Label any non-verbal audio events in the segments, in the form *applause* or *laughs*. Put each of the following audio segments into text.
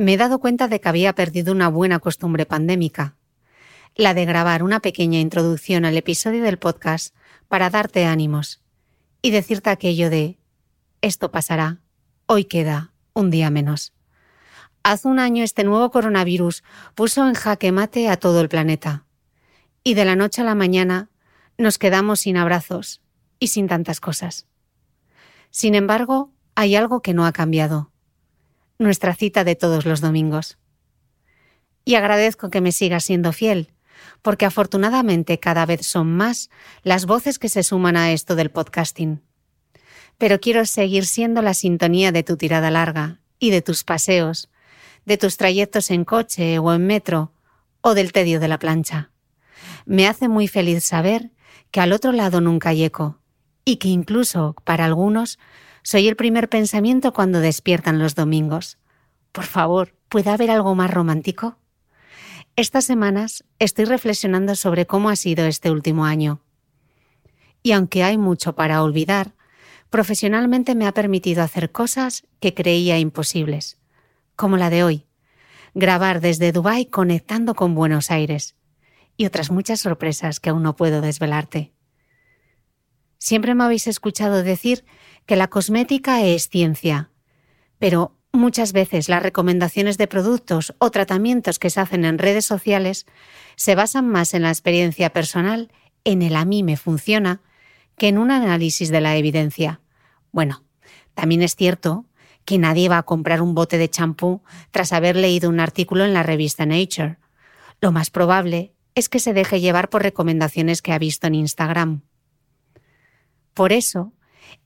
me he dado cuenta de que había perdido una buena costumbre pandémica, la de grabar una pequeña introducción al episodio del podcast para darte ánimos y decirte aquello de esto pasará, hoy queda un día menos. Hace un año este nuevo coronavirus puso en jaque mate a todo el planeta. Y de la noche a la mañana nos quedamos sin abrazos y sin tantas cosas. Sin embargo, hay algo que no ha cambiado nuestra cita de todos los domingos. Y agradezco que me sigas siendo fiel, porque afortunadamente cada vez son más las voces que se suman a esto del podcasting. Pero quiero seguir siendo la sintonía de tu tirada larga y de tus paseos, de tus trayectos en coche o en metro o del tedio de la plancha. Me hace muy feliz saber que al otro lado nunca hay eco y que incluso para algunos soy el primer pensamiento cuando despiertan los domingos. Por favor, ¿puede haber algo más romántico? Estas semanas estoy reflexionando sobre cómo ha sido este último año. Y aunque hay mucho para olvidar, profesionalmente me ha permitido hacer cosas que creía imposibles, como la de hoy, grabar desde Dubái conectando con Buenos Aires, y otras muchas sorpresas que aún no puedo desvelarte. Siempre me habéis escuchado decir que la cosmética es ciencia, pero muchas veces las recomendaciones de productos o tratamientos que se hacen en redes sociales se basan más en la experiencia personal, en el a mí me funciona, que en un análisis de la evidencia. Bueno, también es cierto que nadie va a comprar un bote de champú tras haber leído un artículo en la revista Nature. Lo más probable es que se deje llevar por recomendaciones que ha visto en Instagram. Por eso,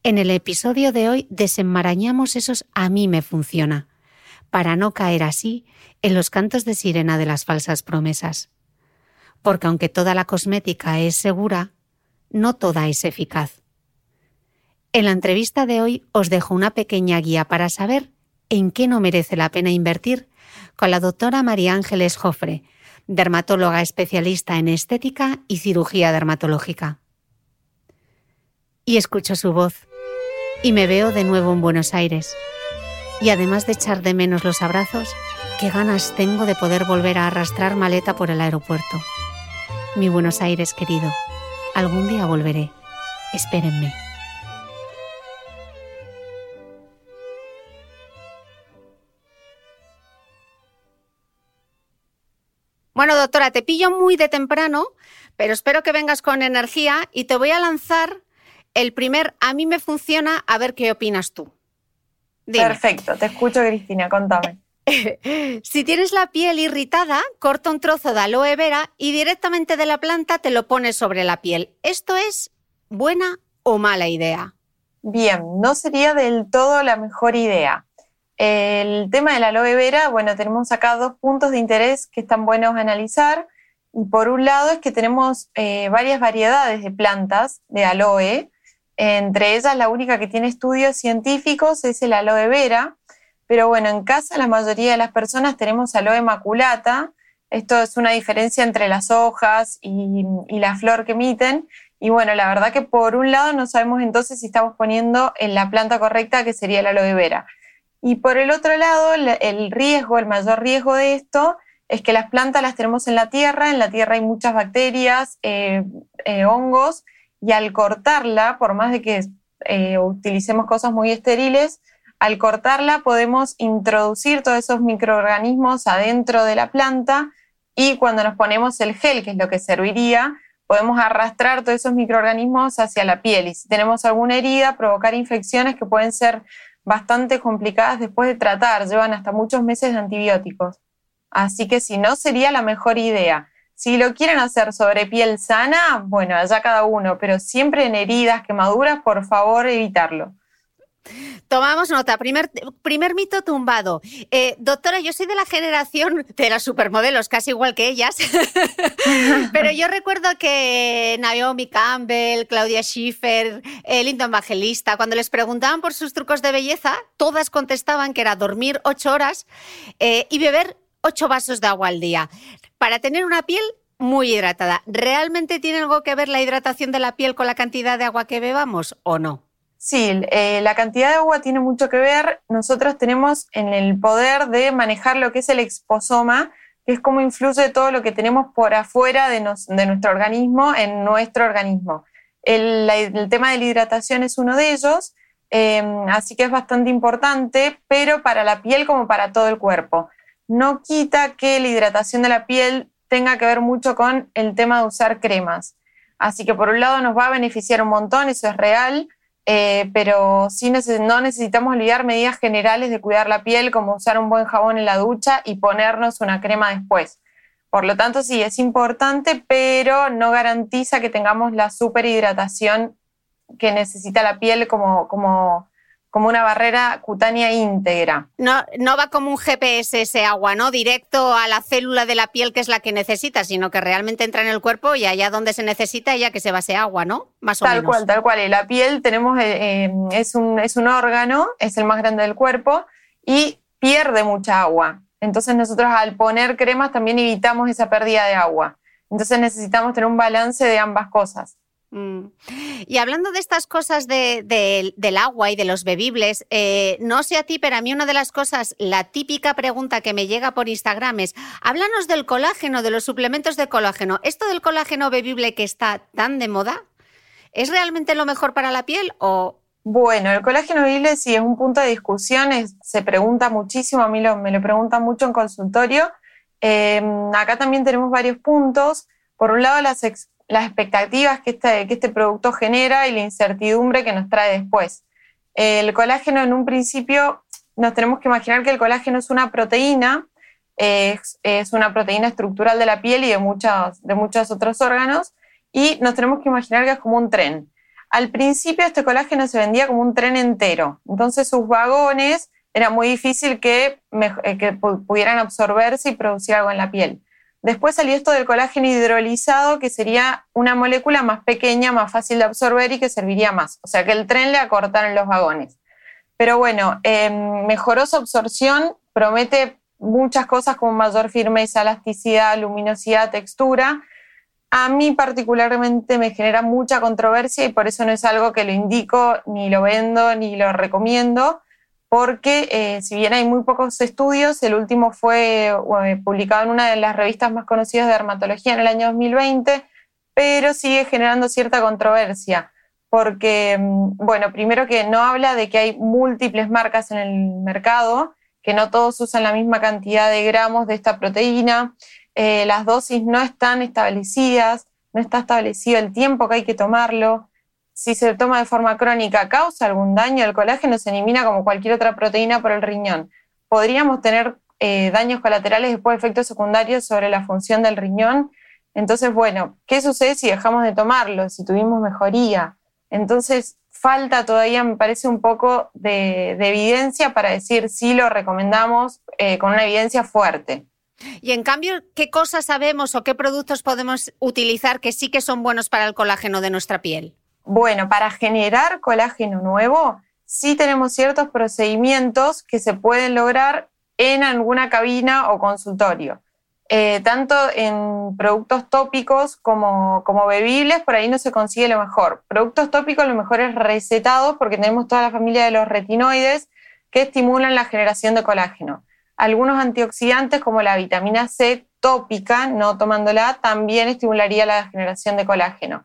en el episodio de hoy desenmarañamos esos a mí me funciona, para no caer así en los cantos de sirena de las falsas promesas. Porque aunque toda la cosmética es segura, no toda es eficaz. En la entrevista de hoy os dejo una pequeña guía para saber en qué no merece la pena invertir con la doctora María Ángeles Jofre, dermatóloga especialista en estética y cirugía dermatológica y escucho su voz y me veo de nuevo en Buenos Aires. Y además de echar de menos los abrazos, qué ganas tengo de poder volver a arrastrar maleta por el aeropuerto. Mi Buenos Aires querido, algún día volveré. Espérenme. Bueno, doctora, te pillo muy de temprano, pero espero que vengas con energía y te voy a lanzar el primer a mí me funciona, a ver qué opinas tú. Perfecto, te escucho Cristina, contame. *laughs* si tienes la piel irritada, corta un trozo de aloe vera y directamente de la planta te lo pones sobre la piel. ¿Esto es buena o mala idea? Bien, no sería del todo la mejor idea. El tema de la aloe vera, bueno, tenemos acá dos puntos de interés que están buenos a analizar. Y por un lado es que tenemos eh, varias variedades de plantas de aloe. Entre ellas, la única que tiene estudios científicos es el aloe vera. Pero bueno, en casa la mayoría de las personas tenemos aloe maculata. Esto es una diferencia entre las hojas y, la flor que emiten. Y bueno, la verdad que por un lado no sabemos entonces si estamos poniendo en la planta correcta, que sería el aloe vera. Y por el otro lado, el riesgo, el mayor riesgo de esto es que las plantas las tenemos en la tierra, en la tierra hay muchas bacterias, eh, eh, hongos, y al cortarla, por más de que eh, utilicemos cosas muy estériles, al cortarla podemos introducir todos esos microorganismos adentro de la planta y cuando nos ponemos el gel, que es lo que serviría, podemos arrastrar todos esos microorganismos hacia la piel y si tenemos alguna herida, provocar infecciones que pueden ser bastante complicadas después de tratar, llevan hasta muchos meses de antibióticos. Así que si no, sería la mejor idea. Si lo quieren hacer sobre piel sana, bueno, allá cada uno, pero siempre en heridas, quemaduras, por favor, evitarlo. Tomamos nota. Primer, mito tumbado. Eh, doctora, yo soy de la generación de las supermodelos, casi igual que ellas. *laughs* Pero yo recuerdo que Naomi Campbell, Claudia Schiffer, el Lindo Evangelista, cuando les preguntaban por sus trucos de belleza, todas contestaban que era dormir ocho horas eh, y beber ocho vasos de agua al día. Para tener una piel muy hidratada. ¿Realmente tiene algo que ver la hidratación de la piel con la cantidad de agua que bebamos o no? Sí, eh, la cantidad de agua tiene mucho que ver. Nosotros tenemos en el poder de manejar lo que es el exposoma, que es cómo influye todo lo que tenemos por afuera de, nuestro organismo en nuestro organismo. El, tema de la hidratación es uno de ellos, em, así que es bastante importante, pero para la piel como para todo el cuerpo. No quita que la hidratación de la piel tenga que ver mucho con el tema de usar cremas. Así que por un lado nos va a beneficiar un montón, eso es real, eh, pero sí no necesitamos olvidar medidas generales de cuidar la piel, como usar un buen jabón en la ducha y ponernos una crema después. Por lo tanto, sí, es importante, pero no garantiza que tengamos la superhidratación que necesita la piel como, como como una barrera cutánea íntegra. No, no va como un GPS ese agua, ¿no? Directo a la célula de la piel que es la que necesita, sino que realmente entra en el cuerpo y allá donde se necesita ya que se va ese agua, ¿no? Más o tal cual, tal cual. Y la piel tenemos, eh, eh, es, un, es un órgano, es el más grande del cuerpo y pierde mucha agua. Entonces nosotros al poner cremas también evitamos esa pérdida de agua. Entonces necesitamos tener un balance de ambas cosas. Mm. Y hablando de estas cosas del agua y de los bebibles, eh, no sé a ti, pero a mí una de las cosas, la típica pregunta que me llega por Instagram es, háblanos del colágeno, de los suplementos de colágeno. ¿Esto del colágeno bebible que está tan de moda, es realmente lo mejor para la piel o...? Bueno, el colágeno bebible sí es un punto de discusión, se pregunta muchísimo, a mí me lo preguntan mucho en consultorio. Em, acá también tenemos varios puntos. Por un lado, las, las expectativas que este, que este producto genera y la incertidumbre que nos trae después. El colágeno en un principio nos tenemos que imaginar que el colágeno es una proteína, es, una proteína estructural de la piel y de muchos, de muchos otros órganos, y nos tenemos que imaginar que es como un tren. Al principio este colágeno se vendía como un tren entero, entonces sus vagones era muy difícil que, eh, que pudieran absorberse y producir algo en la piel. Después salió esto del colágeno hidrolizado, que sería una molécula más pequeña, más fácil de absorber y que serviría más. O sea que el tren le acortaron los vagones. Pero bueno, em, mejoró su absorción, promete muchas cosas como mayor firmeza, elasticidad, luminosidad, textura. A mí particularmente me genera mucha controversia y por eso no es algo que lo indico, ni lo vendo, ni lo recomiendo porque eh, si bien hay muy pocos estudios, el último fue eh, publicado en una de las revistas más conocidas de dermatología en el año 2020, pero sigue generando cierta controversia, porque, mm, bueno, primero que no habla de que hay múltiples marcas en el mercado, que no todos usan la misma cantidad de gramos de esta proteína, eh, las dosis no están establecidas, no está establecido el tiempo que hay que tomarlo. Si se toma de forma crónica, causa algún daño, el colágeno se elimina como cualquier otra proteína por el riñón. Podríamos tener eh, daños colaterales después de efectos secundarios sobre la función del riñón. Entonces, bueno, ¿qué sucede si dejamos de tomarlo, si tuvimos mejoría? Entonces, falta todavía, me parece, un poco de, evidencia para decir si lo recomendamos eh, con una evidencia fuerte. Y en cambio, ¿qué cosas sabemos o qué productos podemos utilizar que sí que son buenos para el colágeno de nuestra piel? Bueno, para generar colágeno nuevo, sí tenemos ciertos procedimientos que se pueden lograr en alguna cabina o consultorio. Eh, tanto en productos tópicos como, como bebibles, por ahí no se consigue lo mejor. Productos tópicos lo mejor es recetados porque tenemos toda la familia de los retinoides que estimulan la generación de colágeno. Algunos antioxidantes como la vitamina C tópica, no tomándola, también estimularía la generación de colágeno.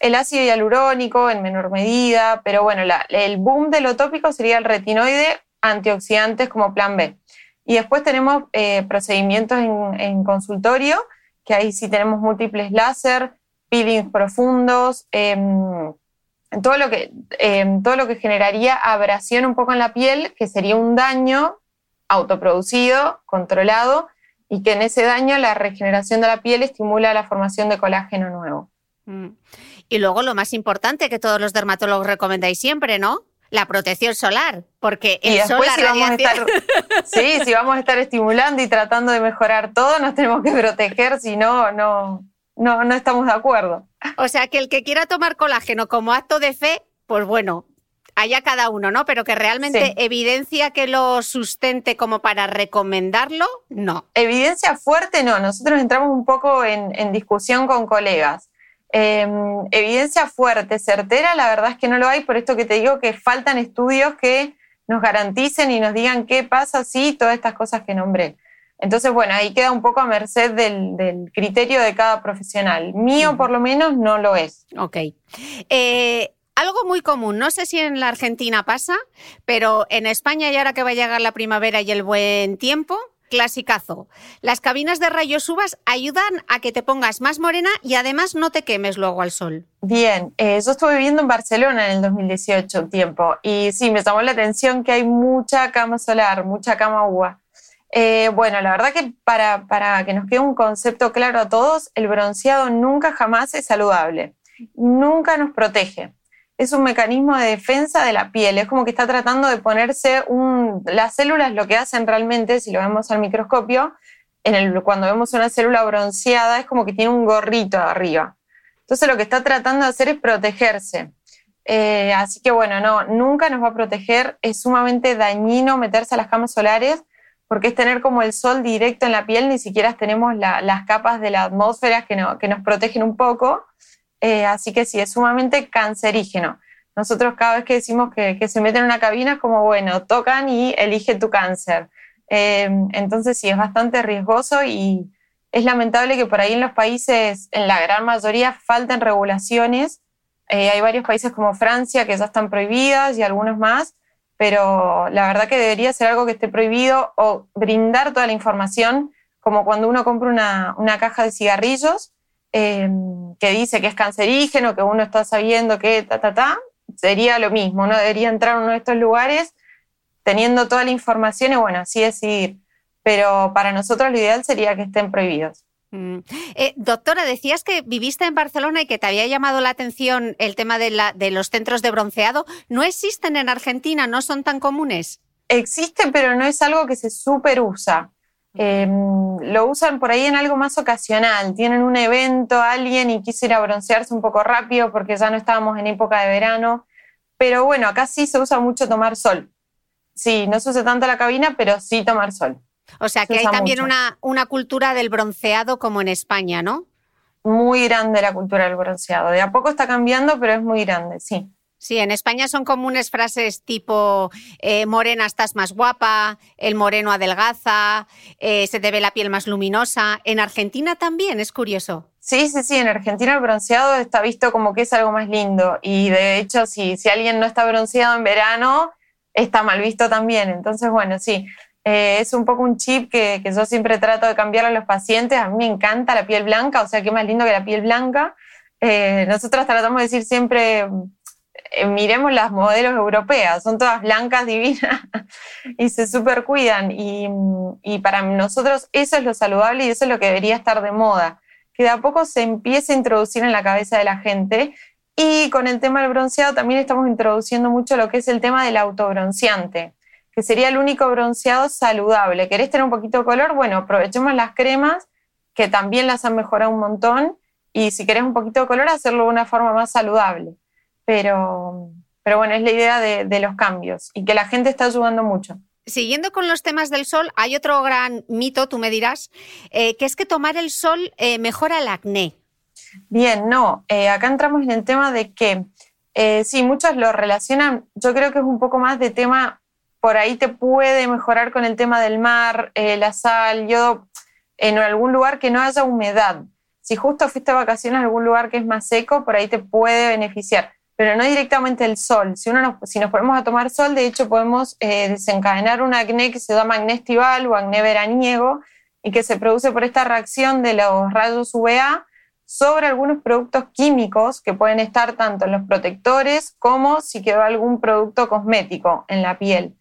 El ácido hialurónico en menor medida, pero bueno, el boom de lo tópico sería el retinoide, antioxidantes como plan B. Y después tenemos eh, procedimientos en, consultorio, que ahí sí tenemos múltiples láser, peelings profundos, em, todo, lo que, em, todo lo que generaría abrasión un poco en la piel, que sería un daño autoproducido, controlado, y que en ese daño la regeneración de la piel estimula la formación de colágeno nuevo. Mm. Y luego lo más importante que todos los dermatólogos recomendáis siempre, ¿no? La protección solar, porque el sol, si vamos a estar, *laughs* Sí, si vamos a estar estimulando y tratando de mejorar todo, nos tenemos que proteger, si no, no, no, no estamos de acuerdo. O sea, que el que quiera tomar colágeno como acto de fe, pues bueno, haya cada uno, ¿no? Pero que realmente evidencia que lo sustente como para recomendarlo, no. Evidencia fuerte, no. Nosotros entramos un poco en, discusión con colegas. Em, evidencia fuerte, certera, la verdad es que no lo hay, por esto que te digo que faltan estudios que nos garanticen y nos digan qué pasa si todas estas cosas que nombré. Entonces, bueno, ahí queda un poco a merced del, criterio de cada profesional. Mío, por lo menos, no lo es. Ok. Eh, algo muy común, no sé si en la Argentina pasa, pero en España y ahora que va a llegar la primavera y el buen tiempo, clasicazo. Las cabinas de rayos uvas ayudan a que te pongas más morena y además no te quemes luego al sol. Bien, eh, yo estuve viviendo en Barcelona en el 2018 un tiempo y sí, me llamó la atención que hay mucha cama solar, mucha cama uva. Eh, bueno, la verdad que para, para que nos quede un concepto claro a todos, el bronceado nunca jamás es saludable, nunca nos protege es un mecanismo de defensa de la piel. Es como que está tratando de ponerse un... Las células lo que hacen realmente, si lo vemos al microscopio, cuando vemos una célula bronceada, es como que tiene un gorrito arriba. Entonces lo que está tratando de hacer es protegerse. Eh, así que bueno, no, nunca nos va a proteger. Es sumamente dañino meterse a las camas solares porque es tener como el sol directo en la piel, ni siquiera tenemos las capas de la atmósfera que nos protegen un poco. Eh, así que sí, es sumamente cancerígeno. Nosotros cada vez que decimos que, se meten en una cabina es como, bueno, tocan y elige tu cáncer. Eh, entonces sí, es bastante riesgoso y es lamentable que por ahí en los países, en la gran mayoría, falten regulaciones. Eh, hay varios países como Francia que ya están prohibidas y algunos más, pero la verdad que debería ser algo que esté prohibido o brindar toda la información, como cuando uno compra una, una caja de cigarrillos Em, que dice que es cancerígeno, que uno está sabiendo que ta, ta, ta, sería lo mismo, no debería entrar en uno de estos lugares teniendo toda la información y bueno, así decidir. Pero para nosotros lo ideal sería que estén prohibidos. Mm. Eh, doctora, decías que viviste en Barcelona y que te había llamado la atención el tema de, la, de los centros de bronceado. ¿No existen en Argentina? ¿No son tan comunes? Existen, pero no es algo que se super usa. Em, lo usan por ahí en algo más ocasional. Tienen un evento, alguien y quisiera broncearse un poco rápido porque ya no estábamos en época de verano. Pero bueno, acá sí se usa mucho tomar sol. Sí, no se usa tanto la cabina, pero sí tomar sol. O sea que hay también una, una cultura del bronceado como en España, ¿no? Muy grande la cultura del bronceado. De a poco está cambiando, pero es muy grande, sí. Sí, en España son comunes frases tipo eh, morena estás más guapa, el moreno adelgaza, eh, se te ve la piel más luminosa. En Argentina también, es curioso. Sí, sí, sí, en Argentina el bronceado está visto como que es algo más lindo y de hecho si, si alguien no está bronceado en verano está mal visto también. Entonces, bueno, sí, Eh, es un poco un chip que, que, yo siempre trato de cambiar a los pacientes. A mí me encanta la piel blanca, o sea, qué más lindo que la piel blanca. Eh, nosotros tratamos de decir siempre, miremos las modelos europeas, son todas blancas, *laughs* divinas y se super cuidan. Y, y, para nosotros eso es lo saludable y eso es lo que debería estar de moda, que de a poco se empiece a introducir en la cabeza de la gente. Y con el tema del bronceado también estamos introduciendo mucho lo que es el tema del autobronceante, que sería el único bronceado saludable. ¿Querés tener un poquito de color? Bueno, aprovechemos las cremas, que también las han mejorado un montón, y si querés un poquito de color, hacerlo de una forma más saludable. Pero, pero bueno, es la idea de, los cambios y que la gente está ayudando mucho. Siguiendo con los temas del sol, hay otro gran mito, tú me dirás, eh, que es que tomar el sol eh, mejora el acné. Bien, no, eh, acá entramos en el tema de que sí, muchos lo relacionan, yo creo que es un poco más de tema, por ahí te puede mejorar con el tema del mar, la sal, yo en algún lugar que no haya humedad. Si justo fuiste a vacaciones a algún lugar que es más seco, por ahí te puede beneficiar pero no directamente el sol. Si, uno nos, si nos ponemos a tomar sol, de hecho podemos eh, desencadenar un acné que se llama acné estival o acné veraniego y que se produce por esta reacción de los rayos UVA sobre algunos productos químicos que pueden estar tanto en los protectores como si quedó algún producto cosmético en la piel.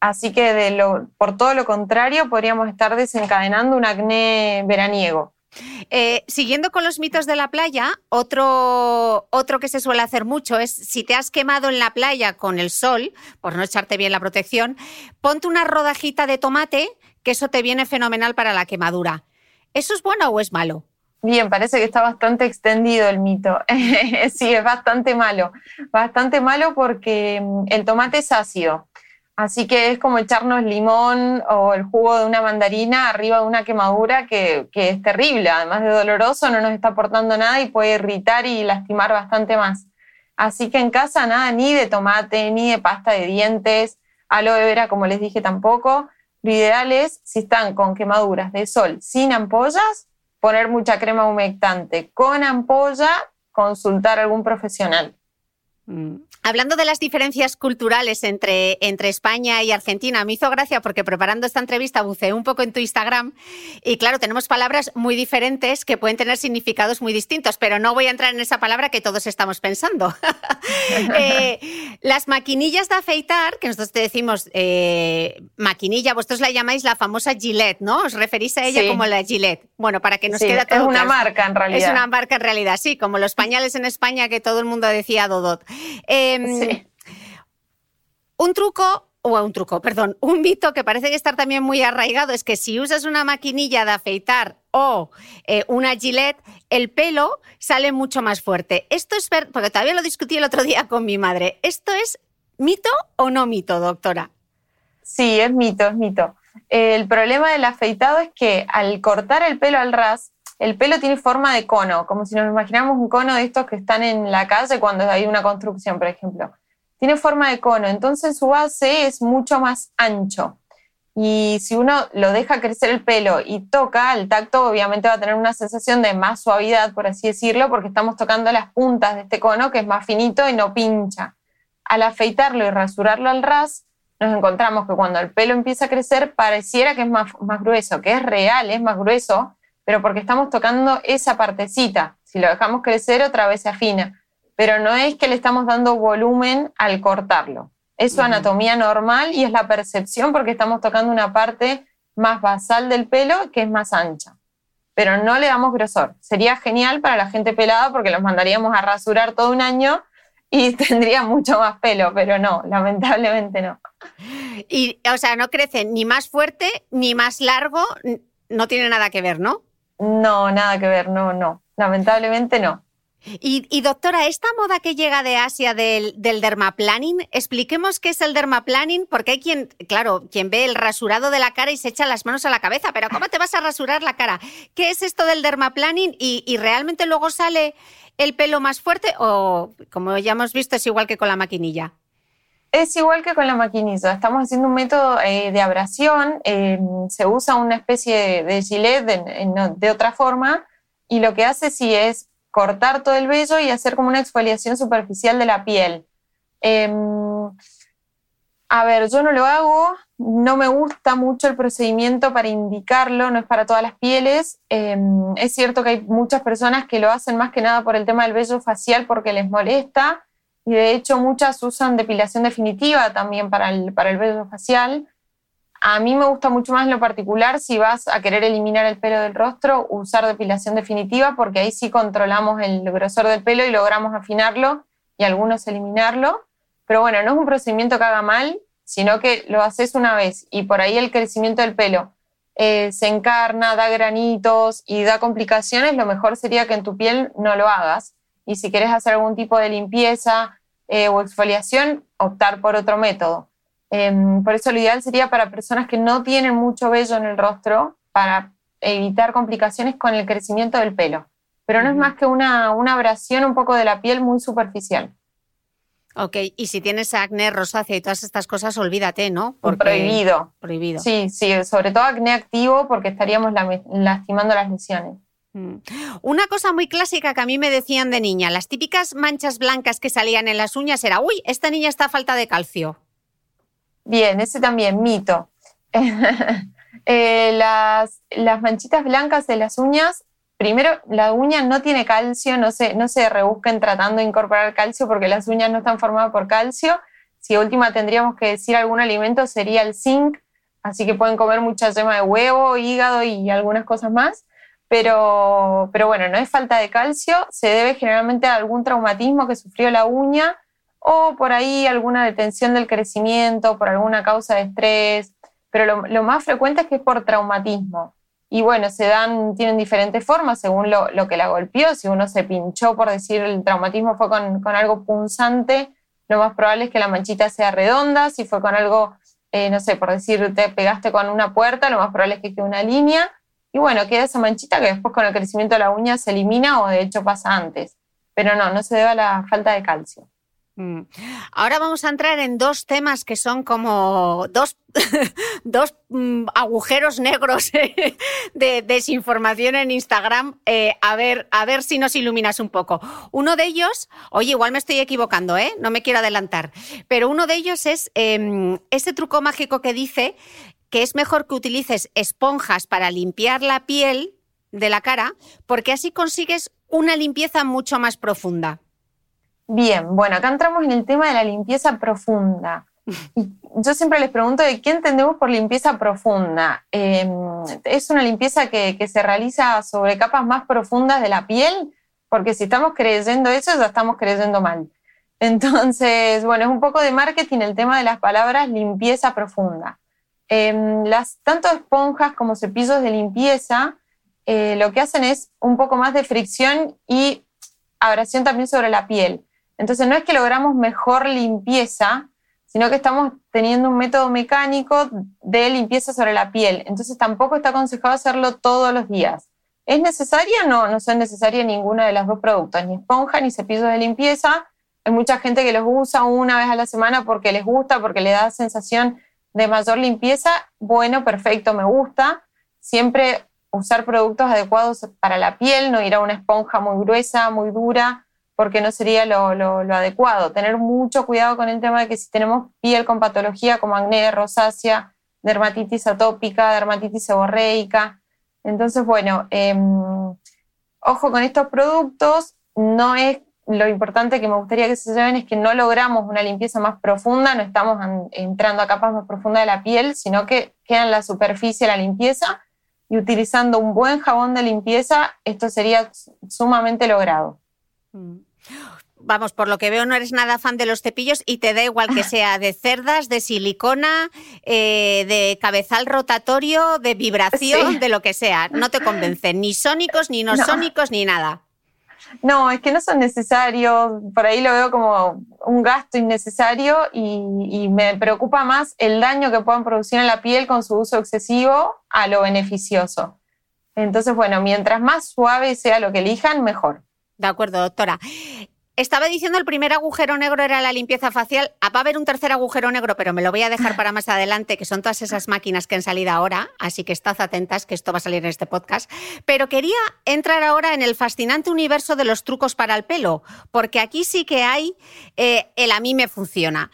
Así que por todo lo contrario podríamos estar desencadenando un acné veraniego. Eh, siguiendo con los mitos de la playa, otro, otro que se suele hacer mucho es si te has quemado en la playa con el sol, por no echarte bien la protección, ponte una rodajita de tomate, que eso te viene fenomenal para la quemadura. ¿Eso es bueno o es malo? Bien, parece que está bastante extendido el mito. *laughs* sí, es bastante malo. Bastante malo porque mm, el tomate es ácido. Así que es como echarnos limón o el jugo de una mandarina arriba de una quemadura que, es terrible, además de doloroso, no nos está aportando nada y puede irritar y lastimar bastante más. Así que en casa nada ni de tomate, ni de pasta de dientes, aloe vera como les dije tampoco. Lo ideal es, si están con quemaduras de sol sin ampollas, poner mucha crema humectante. Con ampolla, consultar a algún profesional. Mm. Hablando de las diferencias culturales entre, entre España y Argentina, me hizo gracia porque preparando esta entrevista buceé un poco en tu Instagram y claro, tenemos palabras muy diferentes que pueden tener significados muy distintos, pero no voy a entrar en esa palabra que todos estamos pensando. *laughs* Eh, las maquinillas de afeitar, que nosotros te decimos eh, maquinilla, vosotros la llamáis la famosa Gillette, ¿no? Os referís a ella como la Gillette. Bueno, para que nos quede todo Es una marca en realidad. Es una marca en realidad, sí, como los pañales en España que todo el mundo decía Dodot. *laughs* Un truco o un truco, perdón, un mito que parece que estar también muy arraigado es que si usas una maquinilla de afeitar o eh, una gilet, el pelo sale mucho más fuerte. Esto es ver, porque todavía lo discutí el otro día con mi madre. ¿Esto es mito o no mito, doctora? Sí, es mito, es mito. El problema del afeitado es que al cortar el pelo al ras, el pelo tiene forma de cono, como si nos imaginamos un cono de estos que están en la calle cuando hay una construcción, por ejemplo. Tiene forma de cono, entonces su base es mucho más ancho. Y si uno lo deja crecer el pelo y toca, el tacto obviamente va a tener una sensación de más suavidad, por así decirlo, porque estamos tocando las puntas de este cono que es más finito y no pincha. Al afeitarlo y rasurarlo al ras, nos encontramos que cuando el pelo empieza a crecer pareciera que es más, más grueso, que es real, es más grueso, pero porque estamos tocando esa partecita. Si lo dejamos crecer, otra vez se afina. Pero no es que le estamos dando volumen al cortarlo. Es su anatomía normal y es la percepción porque estamos tocando una parte más basal del pelo que es más ancha. Pero no le damos grosor. Sería genial para la gente pelada porque los mandaríamos a rasurar todo un año y *laughs* tendría mucho más pelo, pero no, lamentablemente no. Y, o sea, no crece ni más fuerte ni más largo, no tiene nada que ver, ¿no? No, nada que ver, no, no. Lamentablemente no. Y, doctora, esta moda que llega de Asia del, del, dermaplaning, expliquemos qué es el dermaplaning, porque hay quien, claro, quien ve el rasurado de la cara y se echa las manos a la cabeza, pero ¿cómo te vas a rasurar la cara? ¿Qué es esto del dermaplaning y, y realmente luego sale el pelo más fuerte o, como ya hemos visto, es igual que con la maquinilla? Es igual que con la maquinilla. Estamos haciendo un método eh, de abrasión. Eh, se usa una especie de gilet de, otra forma y lo que hace sí es cortar todo el vello y hacer como una exfoliación superficial de la piel. Em, A ver, yo no lo hago, no me gusta mucho el procedimiento para indicarlo, no es para todas las pieles. Em, es cierto que hay muchas personas que lo hacen más que nada por el tema del vello facial porque les molesta y de hecho muchas usan depilación definitiva también para el, para el vello facial. A mí me gusta mucho más en lo particular si vas a querer eliminar el pelo del rostro, usar depilación definitiva porque ahí sí controlamos el grosor del pelo y logramos afinarlo y algunos eliminarlo. Pero bueno, no es un procedimiento que haga mal, sino que lo haces una vez y por ahí el crecimiento del pelo eh, se encarna, da granitos y da complicaciones, lo mejor sería que en tu piel no lo hagas. Y si quieres hacer algún tipo de limpieza eh, o exfoliación, optar por otro método. Em, por eso lo ideal sería para personas que no tienen mucho vello en el rostro, para evitar complicaciones con el crecimiento del pelo. Pero no es más que una, una abrasión un poco de la piel muy superficial. Ok, y si tienes acné, rosácea y todas estas cosas, olvídate, ¿no? prohibido. Prohibido. Sí, sí, sobre todo acné activo porque estaríamos lastimando las lesiones. Mm. Una cosa muy clásica que a mí me decían de niña, las típicas manchas blancas que salían en las uñas era, uy, esta niña está a falta de calcio. Bien, ese también, mito. *laughs* Eh, las, manchitas blancas de las uñas primero, la uña no tiene calcio, no se, no se rebusquen tratando de incorporar calcio porque las uñas no están formadas por calcio. Si última tendríamos que decir algún alimento sería el zinc, así que pueden comer mucha yema de huevo, hígado y algunas cosas más. Pero, pero bueno, no es falta de calcio, se debe generalmente a algún traumatismo que sufrió la uña o por ahí alguna detención del crecimiento, por alguna causa de estrés, pero lo, más frecuente es que es por traumatismo. Y bueno, se dan, tienen diferentes formas según lo, que la golpeó. Si uno se pinchó, por decir, el traumatismo fue con, con, algo punzante, lo más probable es que la manchita sea redonda. Si fue con algo, eh, no sé, por decir, te pegaste con una puerta, lo más probable es que quede una línea. Y bueno, queda esa manchita que después con el crecimiento de la uña se elimina o de hecho pasa antes. Pero no, no se debe a la falta de calcio. Mm. Ahora vamos a entrar en dos temas que son como dos, *laughs* dos mm, agujeros negros *laughs* de desinformación en Instagram. Eh, a, ver, a ver si nos iluminas un poco. Uno de ellos, oye, igual me estoy equivocando, ¿eh? no me quiero adelantar, pero uno de ellos es eh, ese truco mágico que dice que es mejor que utilices esponjas para limpiar la piel de la cara porque así consigues una limpieza mucho más profunda. Bien, bueno, acá entramos en el tema de la limpieza profunda. *laughs* yo siempre les pregunto de qué entendemos por limpieza profunda. Em, ¿Es una limpieza que, se realiza sobre capas más profundas de la piel? Porque si estamos creyendo eso, ya estamos creyendo mal. Entonces, bueno, es un poco de marketing el tema de las palabras limpieza profunda. Em, las, tanto esponjas como cepillos de limpieza eh, lo que hacen es un poco más de fricción y abrasión también sobre la piel. Entonces no es que logramos mejor limpieza, sino que estamos teniendo un método mecánico de limpieza sobre la piel. Entonces tampoco está aconsejado hacerlo todos los días. ¿Es necesaria? No, no son necesarias ninguna de las dos productos, ni esponja ni cepillo de limpieza. Hay mucha gente que los usa una vez a la semana porque les gusta, porque le da sensación de mayor limpieza. Bueno, perfecto, me gusta. Siempre usar productos adecuados para la piel, no ir a una esponja muy gruesa, muy dura, porque no sería lo, adecuado. Tener mucho cuidado con el tema de que si tenemos piel con patología como acné, rosácea, dermatitis atópica, dermatitis seborreica. Entonces, bueno, em, ojo con estos productos, no es lo importante que me gustaría que se lleven es que no logramos una limpieza más profunda, no estamos entrando a capas más profundas de la piel, sino que queda en la superficie la limpieza y utilizando un buen jabón de limpieza, esto sería sumamente logrado. Mm. Vamos, por lo que veo no eres nada fan de los cepillos y te da igual que sea de cerdas, de silicona, eh, de cabezal rotatorio, de vibración, de lo que sea. No te convencen, ni sónicos, ni no, sónicos, ni nada. No, es que no son necesarios. Por ahí lo veo como un gasto innecesario y, me preocupa más el daño que puedan producir en la piel con su uso excesivo a lo beneficioso. Entonces, bueno, mientras más suave sea lo que elijan, mejor. De acuerdo, doctora. Estaba diciendo el primer agujero negro era la limpieza facial. Ah, va a haber un tercer agujero negro, pero me lo voy a dejar para más adelante, que son todas esas máquinas que han salido ahora. Así que estad atentas, que esto va a salir en este podcast. Pero quería entrar ahora en el fascinante universo de los trucos para el pelo, porque aquí sí que hay eh, el a mí me funciona.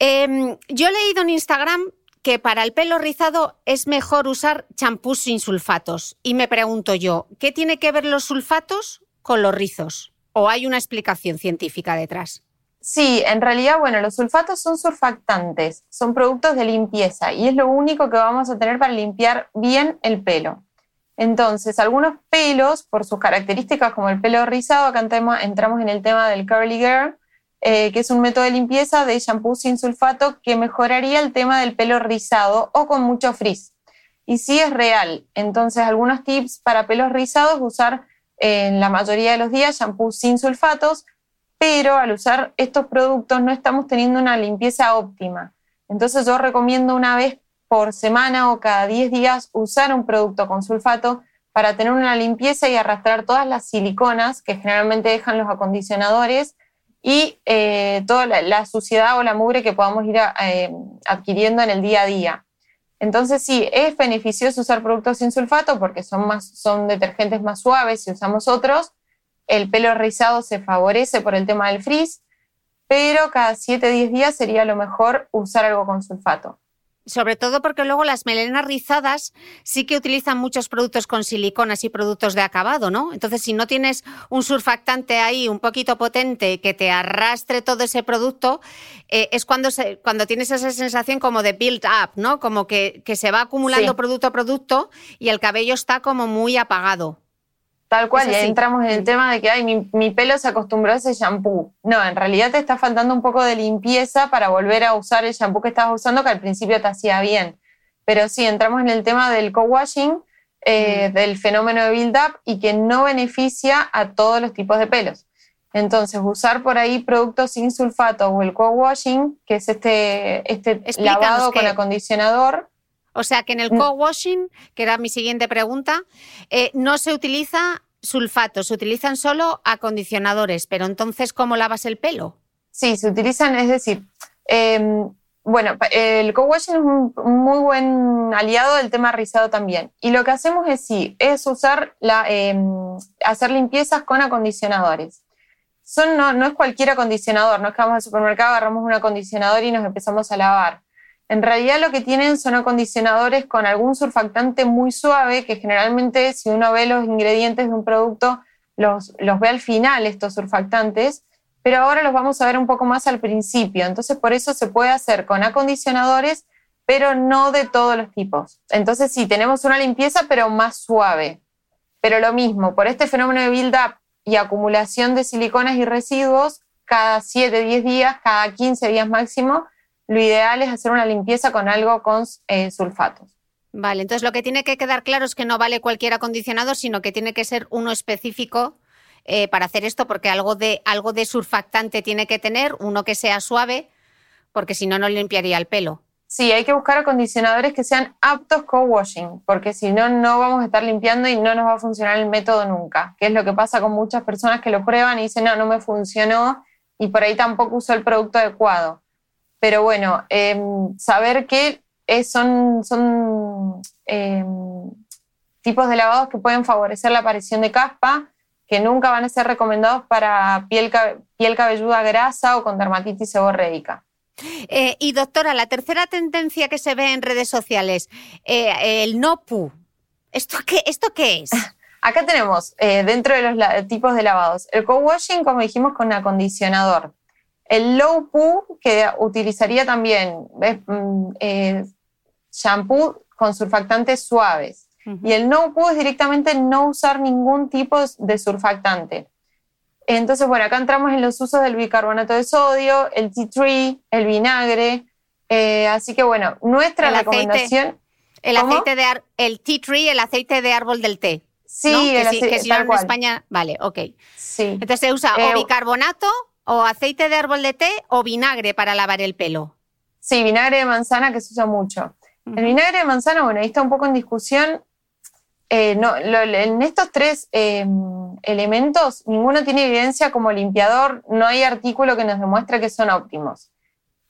Em, yo he leído en Instagram que para el pelo rizado es mejor usar champús sin sulfatos. Y me pregunto yo, ¿qué tiene que ver los sulfatos con los rizos? ¿O hay una explicación científica detrás? Sí, en realidad, bueno, los sulfatos son surfactantes, son productos de limpieza y es lo único que vamos a tener para limpiar bien el pelo. Entonces, algunos pelos, por sus características como el pelo rizado, acá entramos en el tema del curly girl, eh, que es un método de limpieza de shampoo sin sulfato que mejoraría el tema del pelo rizado o con mucho frizz. Y sí es real. Entonces, algunos tips para pelos rizados, usar en la mayoría de los días shampoo sin sulfatos, pero al usar estos productos no estamos teniendo una limpieza óptima. Entonces yo recomiendo una vez por semana o cada 10 días usar un producto con sulfato para tener una limpieza y arrastrar todas las siliconas que generalmente dejan los acondicionadores y eh, toda la, suciedad o la mugre que podamos ir eh, adquiriendo en el día a día. Entonces sí, es beneficioso usar productos sin sulfato porque son, más, son detergentes más suaves si usamos otros. El pelo rizado se favorece por el tema del frizz, pero cada 7-10 días sería lo mejor usar algo con sulfato sobre todo porque luego las melenas rizadas sí que utilizan muchos productos con siliconas y productos de acabado, ¿no? Entonces, si no tienes un surfactante ahí un poquito potente que te arrastre todo ese producto, eh, es cuando, se, cuando tienes esa sensación como de build up, ¿no? Como que, se va acumulando producto a producto y el cabello está como muy apagado. Tal cual, y entramos en el tema de que ay, mi, pelo se acostumbró a ese shampoo. No, en realidad te está faltando un poco de limpieza para volver a usar el shampoo que estabas usando, que al principio te hacía bien. Pero sí, entramos en el tema del co-washing, eh, del fenómeno de build-up y que no beneficia a todos los tipos de pelos. Entonces, usar por ahí productos sin sulfato o el co-washing, que es este, este lavado con acondicionador, o sea que en el mm. co-washing, que era mi siguiente pregunta, eh, no se utiliza sulfato, se utilizan solo acondicionadores, pero entonces, ¿cómo lavas el pelo? Sí, se utilizan, es decir, em, bueno, el co-washing es un muy buen aliado del tema rizado también. Y lo que hacemos es sí, es usar la, em, hacer limpiezas con acondicionadores. Son, no, no es cualquier acondicionador, no es que vamos al supermercado, agarramos un acondicionador y nos empezamos a lavar. En realidad lo que tienen son acondicionadores con algún surfactante muy suave, que generalmente si uno ve los ingredientes de un producto, los, los ve al final estos surfactantes, pero ahora los vamos a ver un poco más al principio. Entonces por eso se puede hacer con acondicionadores, pero no de todos los tipos. Entonces sí, tenemos una limpieza, pero más suave. Pero lo mismo, por este fenómeno de build-up y acumulación de siliconas y residuos, cada 7, 10 días, cada 15 días máximo, lo ideal es hacer una limpieza con algo con eh, sulfatos. Vale, entonces lo que tiene que quedar claro es que no vale cualquier acondicionador, sino que tiene que ser uno específico eh, para hacer esto, porque algo de, algo de surfactante tiene que tener, uno que sea suave, porque si no, no limpiaría el pelo. Sí, hay que buscar acondicionadores que sean aptos co-washing, porque si no, no vamos a estar limpiando y no nos va a funcionar el método nunca, que es lo que pasa con muchas personas que lo prueban y dicen, no, no me funcionó y por ahí tampoco usó el producto adecuado. Pero bueno, em, saber que son, son em, tipos de lavados que pueden favorecer la aparición de caspa, que nunca van a ser recomendados para piel, piel cabelluda grasa o con dermatitis seborreica. Eh, y doctora, la tercera tendencia que se ve en redes sociales, eh, el no pu. ¿Esto qué, ¿Esto qué es? *laughs* Acá tenemos, eh, dentro de los tipos de lavados, el co-washing, como dijimos, con acondicionador. El low poo, que utilizaría también mm, eh, shampoo con surfactantes suaves. Y el no poo es directamente no usar ningún tipo de surfactante. Entonces, bueno, acá entramos en los usos del bicarbonato de sodio, el tea tree, el vinagre. Eh, así que, bueno, nuestra recomendación. el aceite de el tea tree, el aceite de árbol del té. Sí, el aceite, que si en España, vale, ok. Sí. Entonces se usa o eh, bicarbonato o aceite de árbol de té o vinagre para lavar el pelo. Sí, vinagre de manzana que se usa mucho. El vinagre de manzana, bueno, ahí está un poco en discusión. Eh, no, en estos tres em, elementos, ninguno tiene evidencia como limpiador, no hay artículo que nos demuestre que son óptimos.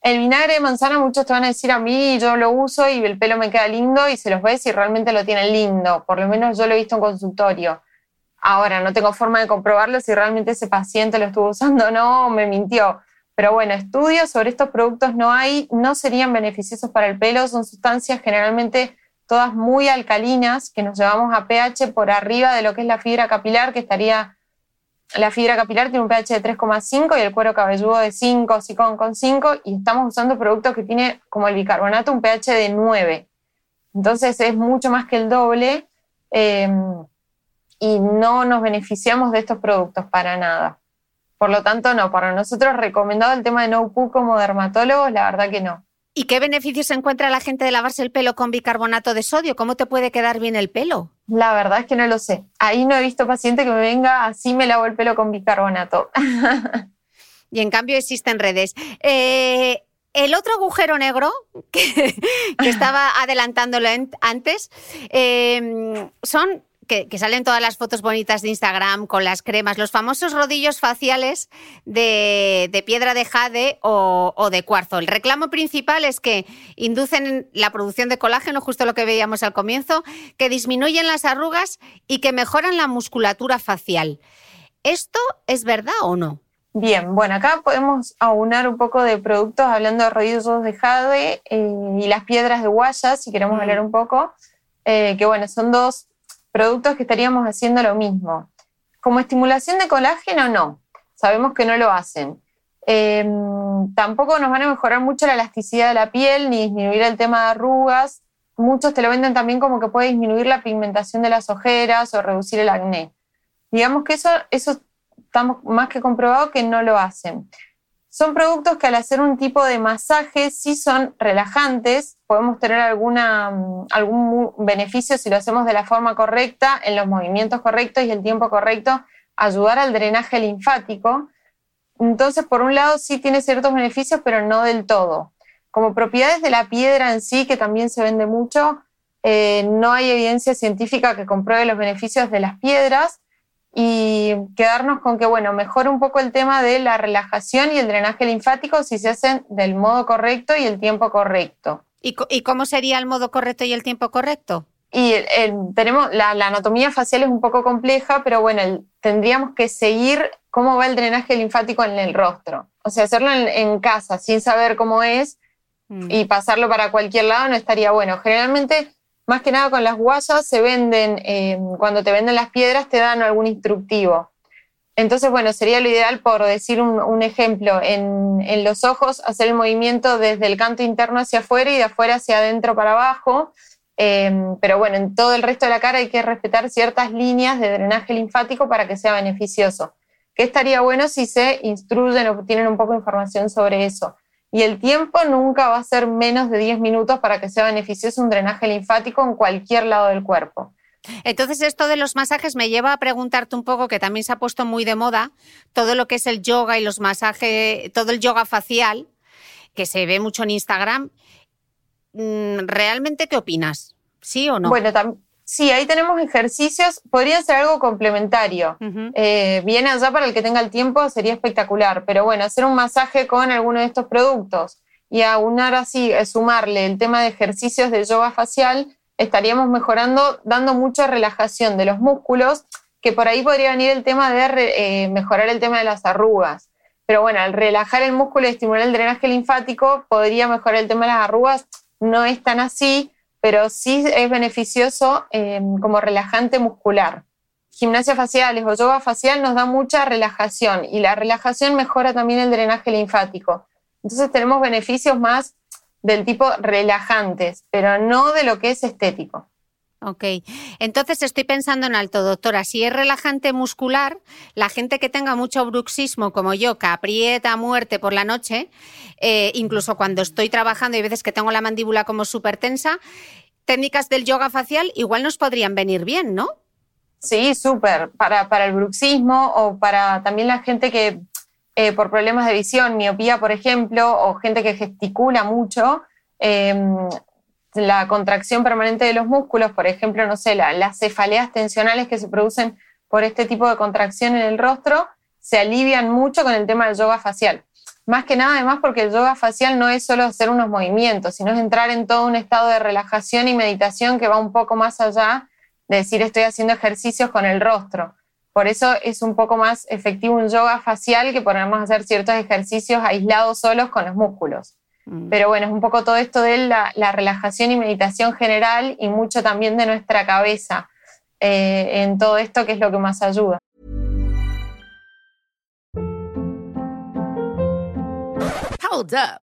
El vinagre de manzana, muchos te van a decir a mí, yo lo uso y el pelo me queda lindo y se los ves y realmente lo tienen lindo. Por lo menos yo lo he visto en consultorio. Ahora, no tengo forma de comprobarlo si realmente ese paciente lo estuvo usando o no, me mintió. Pero bueno, estudios sobre estos productos no hay, no serían beneficiosos para el pelo, son sustancias generalmente todas muy alcalinas que nos llevamos a pH por arriba de lo que es la fibra capilar, que estaría, la fibra capilar tiene un pH de 3,5 y el cuero cabelludo de 5, sicón con 5, y estamos usando productos que tiene como el bicarbonato un pH de 9. Entonces es mucho más que el doble eh, y no nos beneficiamos de estos productos para nada. Por lo tanto, no, para nosotros recomendado el tema de no poo como dermatólogos, la verdad que no. ¿Y qué beneficios encuentra la gente de lavarse el pelo con bicarbonato de sodio? ¿Cómo te puede quedar bien el pelo? La verdad es que no lo sé. Ahí no he visto paciente que me venga así me lavo el pelo con bicarbonato. *laughs* y en cambio existen redes. Eh, el otro agujero negro que, *laughs* estaba adelantándolo antes eh, son que, salen todas las fotos bonitas de Instagram con las cremas, los famosos rodillos faciales de, piedra de jade o, de cuarzo. El reclamo principal es que inducen la producción de colágeno, justo lo que veíamos al comienzo, que disminuyen las arrugas y que mejoran la musculatura facial. ¿Esto es verdad o no? Bien, bueno, acá podemos aunar un poco de productos hablando de rodillos de jade eh, y las piedras de guayas, si queremos mm. hablar un poco, eh, que bueno, son dos productos que estaríamos haciendo lo mismo. Como estimulación de colágeno, no. Sabemos que no lo hacen. Em, tampoco nos van a mejorar mucho la elasticidad de la piel ni disminuir el tema de arrugas. Muchos te lo venden también como que puede disminuir la pigmentación de las ojeras o reducir el acné. Digamos que eso, eso estamos más que comprobado que no lo hacen. Son productos que al hacer un tipo de masaje sí son relajantes, podemos tener mm, algún beneficio si lo hacemos de la forma correcta, en los movimientos correctos y el tiempo correcto, ayudar al drenaje linfático. Entonces, por un lado sí tiene ciertos beneficios, pero no del todo. Como propiedades de la piedra en sí, que también se vende mucho, eh, no hay evidencia científica que compruebe los beneficios de las piedras, y quedarnos con que, bueno, mejora un poco el tema de la relajación y el drenaje linfático si se hacen del modo correcto y el tiempo correcto. ¿Y, cómo sería el modo correcto y el tiempo correcto? Y tenemos, la, anatomía facial es un poco compleja, pero bueno, tendríamos que seguir cómo va el drenaje linfático en el rostro. O sea, hacerlo en, casa sin saber cómo es mm. y pasarlo para cualquier lado no estaría bueno. Generalmente más que nada con las guayas se venden, eh, cuando te venden las piedras te dan algún instructivo. Entonces, bueno, sería lo ideal, por decir un, ejemplo, en, los ojos hacer el movimiento desde el canto interno hacia afuera y de afuera hacia adentro para abajo. Eh, pero bueno, en todo el resto de la cara hay que respetar ciertas líneas de drenaje linfático para que sea beneficioso. ¿Qué estaría bueno si se instruyen o tienen un poco de información sobre eso? Y el tiempo nunca va a ser menos de 10 minutos para que sea beneficioso un drenaje linfático en cualquier lado del cuerpo. Entonces, esto de los masajes me lleva a preguntarte un poco, que también se ha puesto muy de moda, todo lo que es el yoga y los masajes, todo el yoga facial, que se ve mucho en Instagram. Mm, ¿Realmente qué opinas? ¿Sí o no? Bueno, también Sí, ahí tenemos ejercicios, podría ser algo complementario. Eh, bien allá para el que tenga el tiempo sería espectacular, pero bueno, hacer un masaje con alguno de estos productos y aunar así, eh, sumarle el tema de ejercicios de yoga facial, estaríamos mejorando, dando mucha relajación de los músculos, que por ahí podría venir el tema de eh, mejorar el tema de las arrugas. Pero bueno, al relajar el músculo y estimular el drenaje linfático, podría mejorar el tema de las arrugas. No es tan así, pero sí es beneficioso em, como relajante muscular. Gimnasia facial o yoga facial nos da mucha relajación y la relajación mejora también el drenaje linfático. Entonces tenemos beneficios más del tipo relajantes, pero no de lo que es estético. Ok, entonces estoy pensando en alto, doctora. Si es relajante muscular, la gente que tenga mucho bruxismo como yo, que aprieta a muerte por la noche, eh, incluso cuando estoy trabajando y veces que tengo la mandíbula como súper tensa, técnicas del yoga facial igual nos podrían venir bien, ¿no? Sí, súper. Para, para, el bruxismo o para también la gente que eh, por problemas de visión, miopía, por ejemplo, o gente que gesticula mucho, em, la contracción permanente de los músculos, por ejemplo, no sé, las cefaleas tensionales que se producen por este tipo de contracción en el rostro, se alivian mucho con el tema del yoga facial. Más que nada, además, porque el yoga facial no es solo hacer unos movimientos, sino es entrar en todo un estado de relajación y meditación que va un poco más allá de decir estoy haciendo ejercicios con el rostro. Por eso es un poco más efectivo un yoga facial que podemos hacer ciertos ejercicios aislados solos con los músculos. Mm. Pero bueno, es un poco todo esto de la, relajación y meditación general y mucho también de nuestra cabeza eh, en todo esto que es lo que más ayuda. Hold up.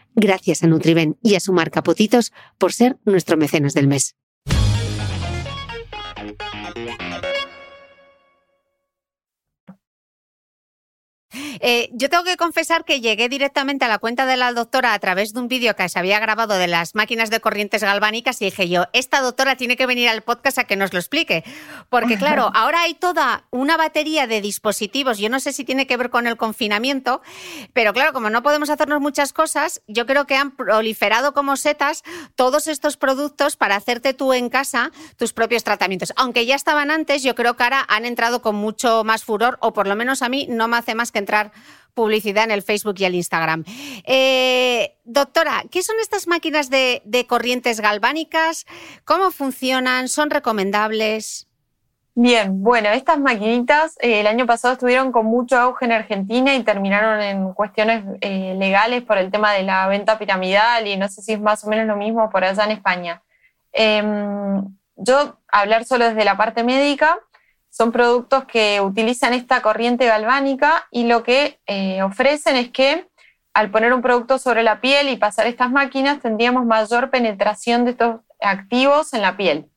Gracias a Nutriben y a su marca por ser nuestro mecenas del mes. Eh, yo tengo que confesar que llegué directamente a la cuenta de la doctora a través de un vídeo que se había grabado de las máquinas de corrientes galvánicas y dije yo, esta doctora tiene que venir al podcast a que nos lo explique. Porque claro, ahora hay toda una batería de dispositivos, yo no sé si tiene que ver con el confinamiento, pero claro, como no podemos hacernos muchas cosas, yo creo que han proliferado como setas todos estos productos para hacerte tú en casa tus propios tratamientos. Aunque ya estaban antes, yo creo que ahora han entrado con mucho más furor, o por lo menos a mí no me hace más que entrar publicidad en el Facebook y el Instagram. Eh, doctora, ¿qué son estas máquinas de, corrientes galvánicas? ¿Cómo funcionan? ¿Son recomendables? Bien, bueno, estas maquinitas eh, el año pasado estuvieron con mucho auge en Argentina y terminaron en cuestiones eh, legales por el tema de la venta piramidal y no sé si es más o menos lo mismo por allá en España. Em, yo hablar solo desde la parte médica, son productos que utilizan esta corriente galvánica y lo que eh, ofrecen es que al poner un producto sobre la piel y pasar estas máquinas tendríamos mayor penetración de estos activos en la piel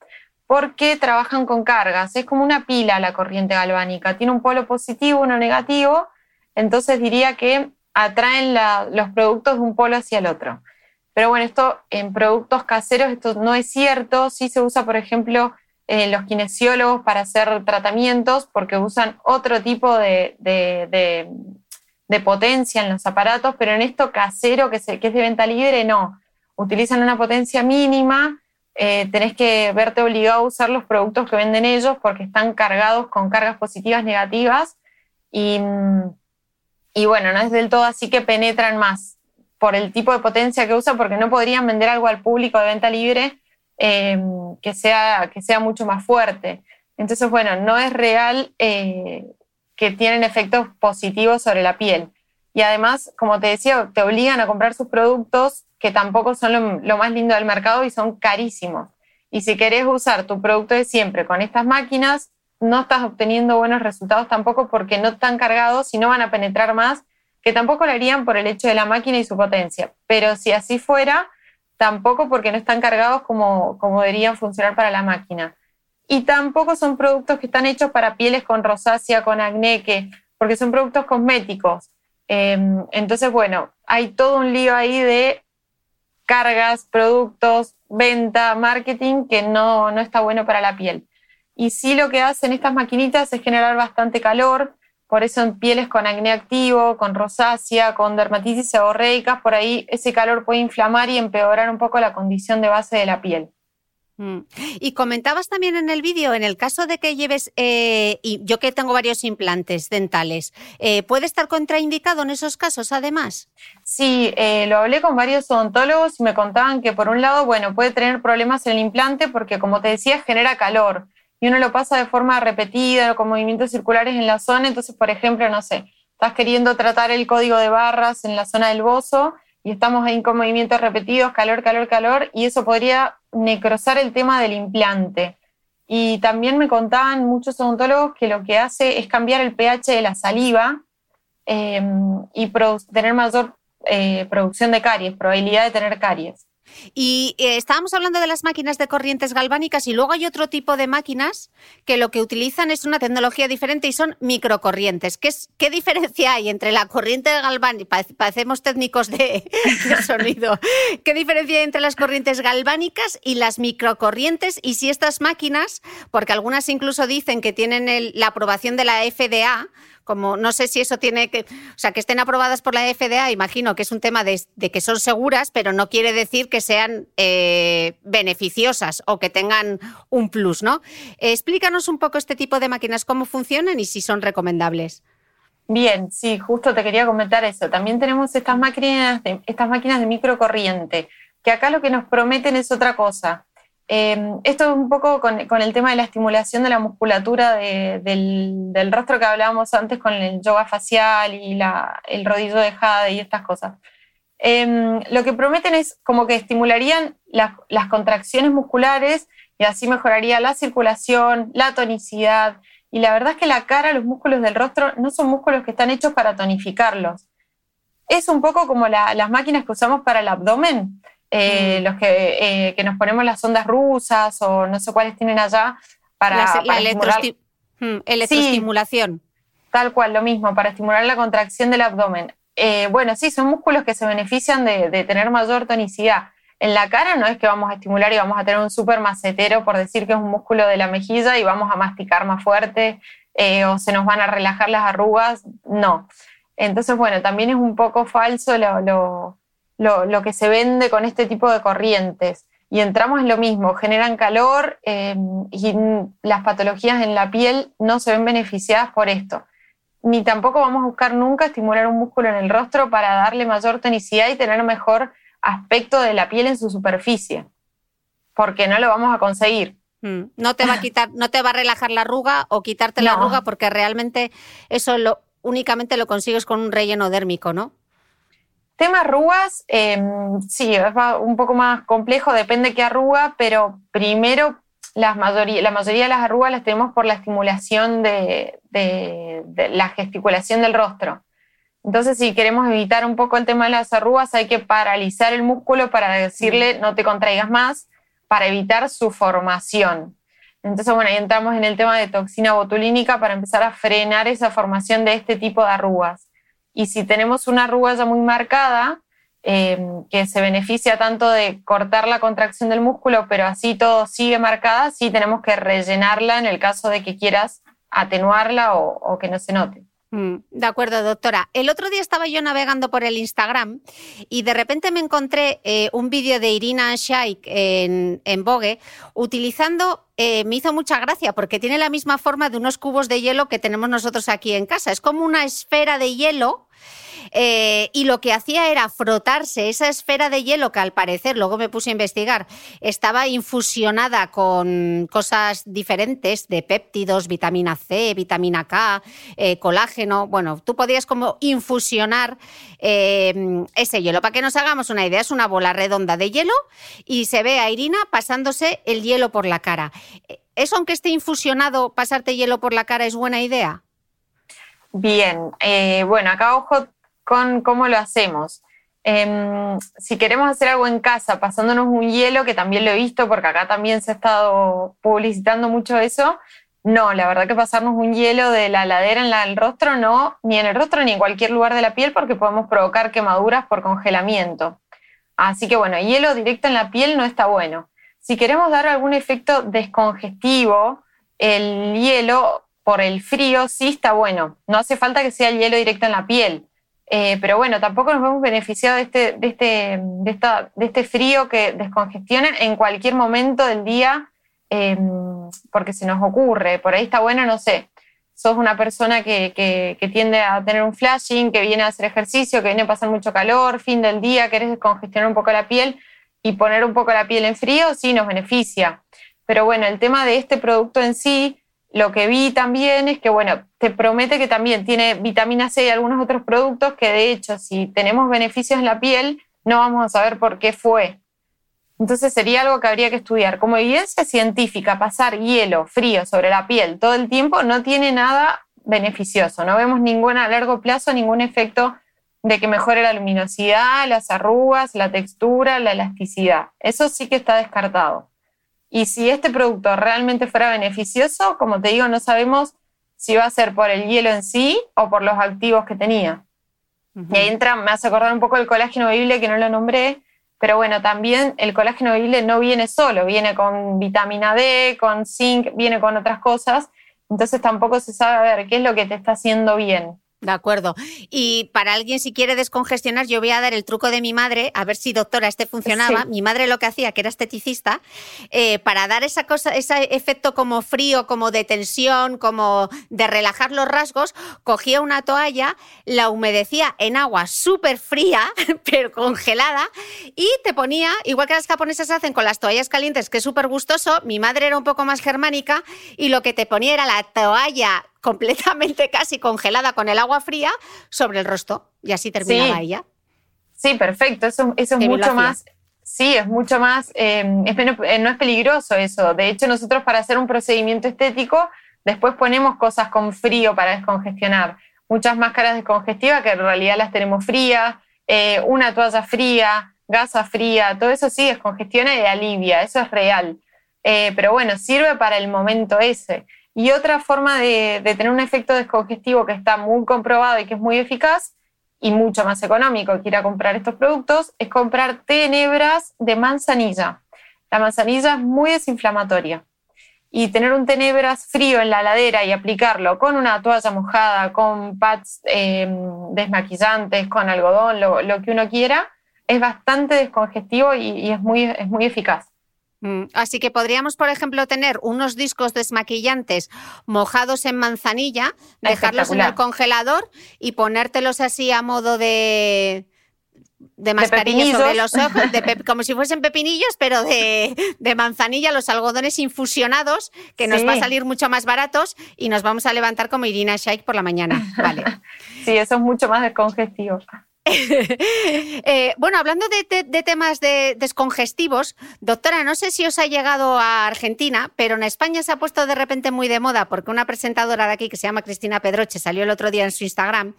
porque trabajan con cargas. Es como una pila la corriente galvánica. Tiene un polo positivo, uno negativo. Entonces diría que atraen los productos de un polo hacia el otro. Pero bueno, esto en productos caseros, esto no es cierto. Sí se usa, por ejemplo, los kinesiólogos para hacer tratamientos porque usan otro tipo de, potencia en los aparatos, pero en esto casero que, que, es de venta libre, no. Utilizan una potencia mínima, eh, tenés que verte obligado a usar los productos que venden ellos porque están cargados con cargas positivas, negativas, y, y bueno, no es del todo así que penetran más por el tipo de potencia que usa, porque no podrían vender algo al público de venta libre Em, que, sea, que sea mucho más fuerte. Entonces, bueno, no es real eh, que tienen efectos positivos sobre la piel. Y además, como te decía, te obligan a comprar sus productos que tampoco son lo, más lindo del mercado y son carísimos. Y si querés usar tu producto de siempre con estas máquinas, no estás obteniendo buenos resultados tampoco porque no están cargados y no van a penetrar más, que tampoco lo harían por el hecho de la máquina y su potencia. Pero si así fuera, tampoco porque no están cargados como, como deberían funcionar para la máquina. Y tampoco son productos que están hechos para pieles con rosácea, con acné, que, porque son productos cosméticos. Em, entonces, bueno, hay todo un lío ahí de cargas, productos, venta, marketing que no, no está bueno para la piel. Y sí lo que hacen estas maquinitas es generar bastante calor, por eso en pieles con acné activo, con rosácea, con dermatitis seborreicas, por ahí ese calor puede inflamar y empeorar un poco la condición de base de la piel. Mm. Y comentabas también en el vídeo, en el caso de que lleves, eh, y yo que tengo varios implantes dentales, eh, ¿puede estar contraindicado en esos casos además? Sí, eh, lo hablé con varios odontólogos y me contaban que por un lado, bueno, puede tener problemas en el implante porque como te decía, genera calor y uno lo pasa de forma repetida, con movimientos circulares en la zona, entonces, por ejemplo, no sé, estás queriendo tratar el código de barras en la zona del bozo y estamos ahí con movimientos repetidos, calor, calor, calor, y eso podría necrosar el tema del implante. Y también me contaban muchos odontólogos que lo que hace es cambiar el pH de la saliva em, y tener mayor eh, producción de caries, probabilidad de tener caries. Y eh, estábamos hablando de las máquinas de corrientes galvánicas y luego hay otro tipo de máquinas que lo que utilizan es una tecnología diferente y son microcorrientes. ¿Qué, diferencia hay entre la corriente galvánica? Parecemos técnicos de, sonido. ¿Qué diferencia hay entre las corrientes galvánicas y las microcorrientes? Y si estas máquinas, porque algunas incluso dicen que tienen la aprobación de la FDA, como no sé si eso tiene que, o sea, que estén aprobadas por la FDA, imagino que es un tema de, que son seguras, pero no quiere decir que sean eh, beneficiosas o que tengan un plus, ¿no? explícanos un poco este tipo de máquinas, cómo funcionan y si son recomendables. Bien, sí, justo te quería comentar eso. También tenemos estas máquinas estas máquinas de microcorriente, que acá lo que nos prometen es otra cosa. Em, esto es un poco con, el tema de la estimulación de la musculatura del, rostro que hablábamos antes con el yoga facial y el rodillo de jade y estas cosas. Em, lo que prometen es como que estimularían las contracciones musculares y así mejoraría la circulación, la tonicidad. Y la verdad es que la cara, los músculos del rostro no son músculos que están hechos para tonificarlos. Es un poco como las máquinas que usamos para el abdomen. Eh, los que, eh, que, nos ponemos las ondas rusas o no sé cuáles tienen allá para, la, mm, electroestimulación. tal cual, lo mismo, para estimular la contracción del abdomen. Eh, bueno, sí, son músculos que se benefician de, tener mayor tonicidad. En la cara no es que vamos a estimular y vamos a tener un súper macetero por decir que es un músculo de la mejilla y vamos a masticar más fuerte o se nos van a relajar las arrugas. No. Entonces, bueno, también es un poco falso lo lo, que se vende con este tipo de corrientes. Y entramos en lo mismo, generan calor eh, y las patologías en la piel no se ven beneficiadas por esto. Ni tampoco vamos a buscar nunca estimular un músculo en el rostro para darle mayor tonicidad y tener mejor aspecto de la piel en su superficie, porque no lo vamos a conseguir. Mm, no te va a quitar, no te va a relajar la arruga o quitarte la arruga porque realmente eso lo, únicamente lo consigues con un relleno dérmico, ¿no? Tema arrugas, em, sí, es un poco más complejo, depende qué arruga, pero primero la mayoría, la mayoría de las arrugas las tenemos por la estimulación de, la gesticulación del rostro. Entonces, si queremos evitar un poco el tema de las arrugas, hay que paralizar el músculo para decirle no te contraigas más, para evitar su formación. Entonces, bueno, ahí entramos en el tema de toxina botulínica para empezar a frenar esa formación de este tipo de arrugas. Y si tenemos una arruga ya muy marcada, eh, que se beneficia tanto de cortar la contracción del músculo, pero así todo sigue marcada, sí tenemos que rellenarla en el caso de que quieras atenuarla o, que no se note. Mm, de acuerdo, doctora. El otro día estaba yo navegando por el Instagram y de repente me encontré eh, un vídeo de Irina Shaik en, en Vogue utilizando, eh, me hizo mucha gracia porque tiene la misma forma de unos cubos de hielo que tenemos nosotros aquí en casa. Es como una esfera de hielo eh, y lo que hacía era frotarse esa esfera de hielo que al parecer, luego me puse a investigar, estaba infusionada con cosas diferentes de péptidos, vitamina C, vitamina K, eh, colágeno. Bueno, tú podías como infusionar eh, ese hielo. Para que nos hagamos una idea, es una bola redonda de hielo y se ve a Irina pasándose el hielo por la cara. ¿Eso aunque esté infusionado, pasarte hielo por la cara es buena idea? Bien, bueno, acá ojo con cómo lo hacemos. Em, si queremos hacer algo en casa pasándonos un hielo, que también lo he visto porque acá también se ha estado publicitando mucho eso, no, la verdad que pasarnos un hielo de la ladera en el rostro no, ni en el rostro ni en cualquier lugar de la piel porque podemos provocar quemaduras por congelamiento. Así que bueno, hielo directo en la piel no está bueno. Si queremos dar algún efecto descongestivo, el hielo por el frío sí está bueno. No hace falta que sea el hielo directo en la piel Eh, pero bueno, tampoco nos hemos beneficiado de este, de, este, de, esta, de este frío que descongestiona en cualquier momento del día em, porque se nos ocurre. Por ahí está bueno, no sé, sos una persona que, que, tiende a tener un flashing, que viene a hacer ejercicio, que viene a pasar mucho calor, fin del día, querés descongestionar un poco la piel y poner un poco la piel en frío, sí nos beneficia. Pero bueno, el tema de este producto en sí lo que vi también es que, bueno, te promete que también tiene vitamina C y algunos otros productos que de hecho, si tenemos beneficios en la piel, no vamos a saber por qué fue. Entonces sería algo que habría que estudiar. Como evidencia científica, pasar hielo frío sobre la piel todo el tiempo no tiene nada beneficioso. No vemos ningún a largo plazo ningún efecto de que mejore la luminosidad, las arrugas, la textura, la elasticidad. Eso sí que está descartado. Y si este producto realmente fuera beneficioso, como te digo, no sabemos si va a ser por el hielo en sí o por los activos que tenía. Y ahí entra, me hace acordar un poco el colágeno bebible que no lo nombré, pero bueno, también el colágeno bebible no viene solo, viene con vitamina D, con zinc, viene con otras cosas, entonces tampoco se sabe ver qué es lo que te está haciendo bien. De acuerdo. Y para alguien si quiere descongestionar, yo voy a dar el truco de mi madre, a ver si doctora este funcionaba. Mi madre lo que hacía, que era esteticista, eh, para dar esa cosa, ese efecto como frío, como de tensión, como de relajar los rasgos, cogía una toalla, la humedecía en agua súper fría, *laughs* pero congelada, y te ponía, igual que las japonesas hacen con las toallas calientes, que es súper gustoso, mi madre era un poco más germánica, y lo que te ponía era la toalla completamente casi congelada con el agua fría sobre el rostro y así terminaba ella. Sí, perfecto. Eso, eso es mucho más. Sí, es mucho más. Em, eh, no es peligroso eso. De hecho, nosotros para hacer un procedimiento estético, después ponemos cosas con frío para descongestionar. Muchas máscaras descongestivas que en realidad las tenemos frías, eh, una toalla fría, gasa fría, todo eso sí descongestiona y alivia. Eso es real. Eh, pero bueno, sirve para el momento ese. Y otra forma de, tener un efecto descongestivo que está muy comprobado y que es muy eficaz y mucho más económico que ir a comprar estos productos es comprar tenebras de manzanilla. La manzanilla es muy desinflamatoria y tener un tenebras frío en la ladera y aplicarlo con una toalla mojada, con pads em, desmaquillantes, con algodón, lo, que uno quiera, es bastante descongestivo y, es, muy, es muy eficaz. Mm, así que podríamos, por ejemplo, tener unos discos desmaquillantes mojados en manzanilla, dejarlos en el congelador y ponértelos así a modo de, de mascarilla sobre los ojos, *laughs* como si fuesen pepinillos, pero de, manzanilla, los algodones infusionados, que nos va a salir mucho más baratos y nos vamos a levantar como Irina Shayk por la mañana. Vale. *laughs* Sí, eso es mucho más descongestivo. *laughs* Eh, bueno, hablando de, temas de descongestivos, doctora, no sé si os ha llegado a Argentina, pero en España se ha puesto de repente muy de moda porque una presentadora de aquí que se llama Cristina Pedroche salió el otro día en su Instagram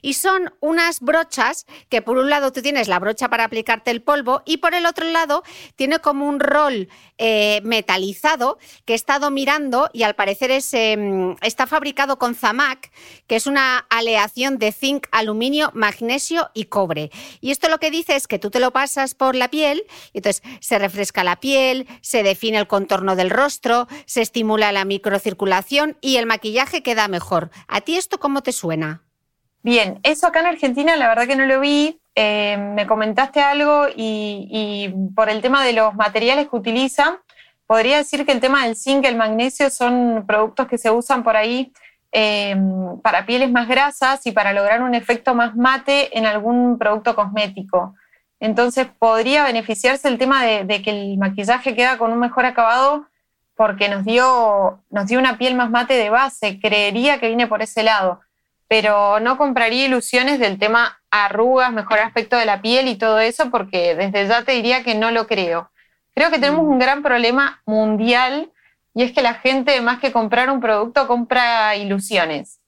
y son unas brochas que por un lado tú tienes la brocha para aplicarte el polvo y por el otro lado tiene como un rol eh, metalizado que he estado mirando y al parecer es, em, está fabricado con Zamac, que es una aleación de zinc, aluminio, magnesio y cobre. Y esto lo que dice es que tú te lo pasas por la piel y entonces se refresca la piel, se define el contorno del rostro, se estimula la microcirculación y el maquillaje queda mejor. ¿A ti esto cómo te suena? Bien, eso acá en Argentina la verdad que no lo vi. Eh, me comentaste algo y, y por el tema de los materiales que utilizan, podría decir que el tema del zinc el magnesio son productos que se usan por ahí Em, para pieles más grasas y para lograr un efecto más mate en algún producto cosmético. Entonces podría beneficiarse el tema de, que el maquillaje queda con un mejor acabado porque nos dio, nos dio una piel más mate de base. Creería que viene por ese lado. Pero no compraría ilusiones del tema arrugas, mejor aspecto de la piel y todo eso, porque desde ya te diría que no lo creo. Creo que tenemos mm. un gran problema mundial y es que la gente, más que comprar un producto, compra ilusiones.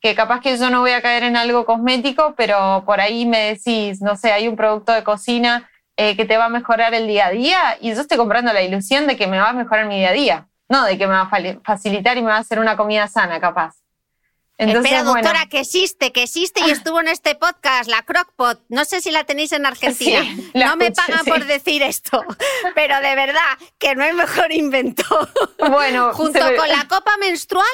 Que capaz que yo no voy a caer en algo cosmético, pero por ahí me decís, no sé, hay un producto de cocina eh, que te va a mejorar el día a día y yo estoy comprando la ilusión de que me va a mejorar mi día a día, no de que me va a facilitar y me va a hacer una comida sana, capaz. Espera, doctora, que existe, que existe y estuvo en este podcast, la Crockpot. No sé si la tenéis en Argentina. no me pagan por decir esto, *laughs* pero de verdad que no hay mejor invento. Bueno, *laughs* junto con la copa menstrual,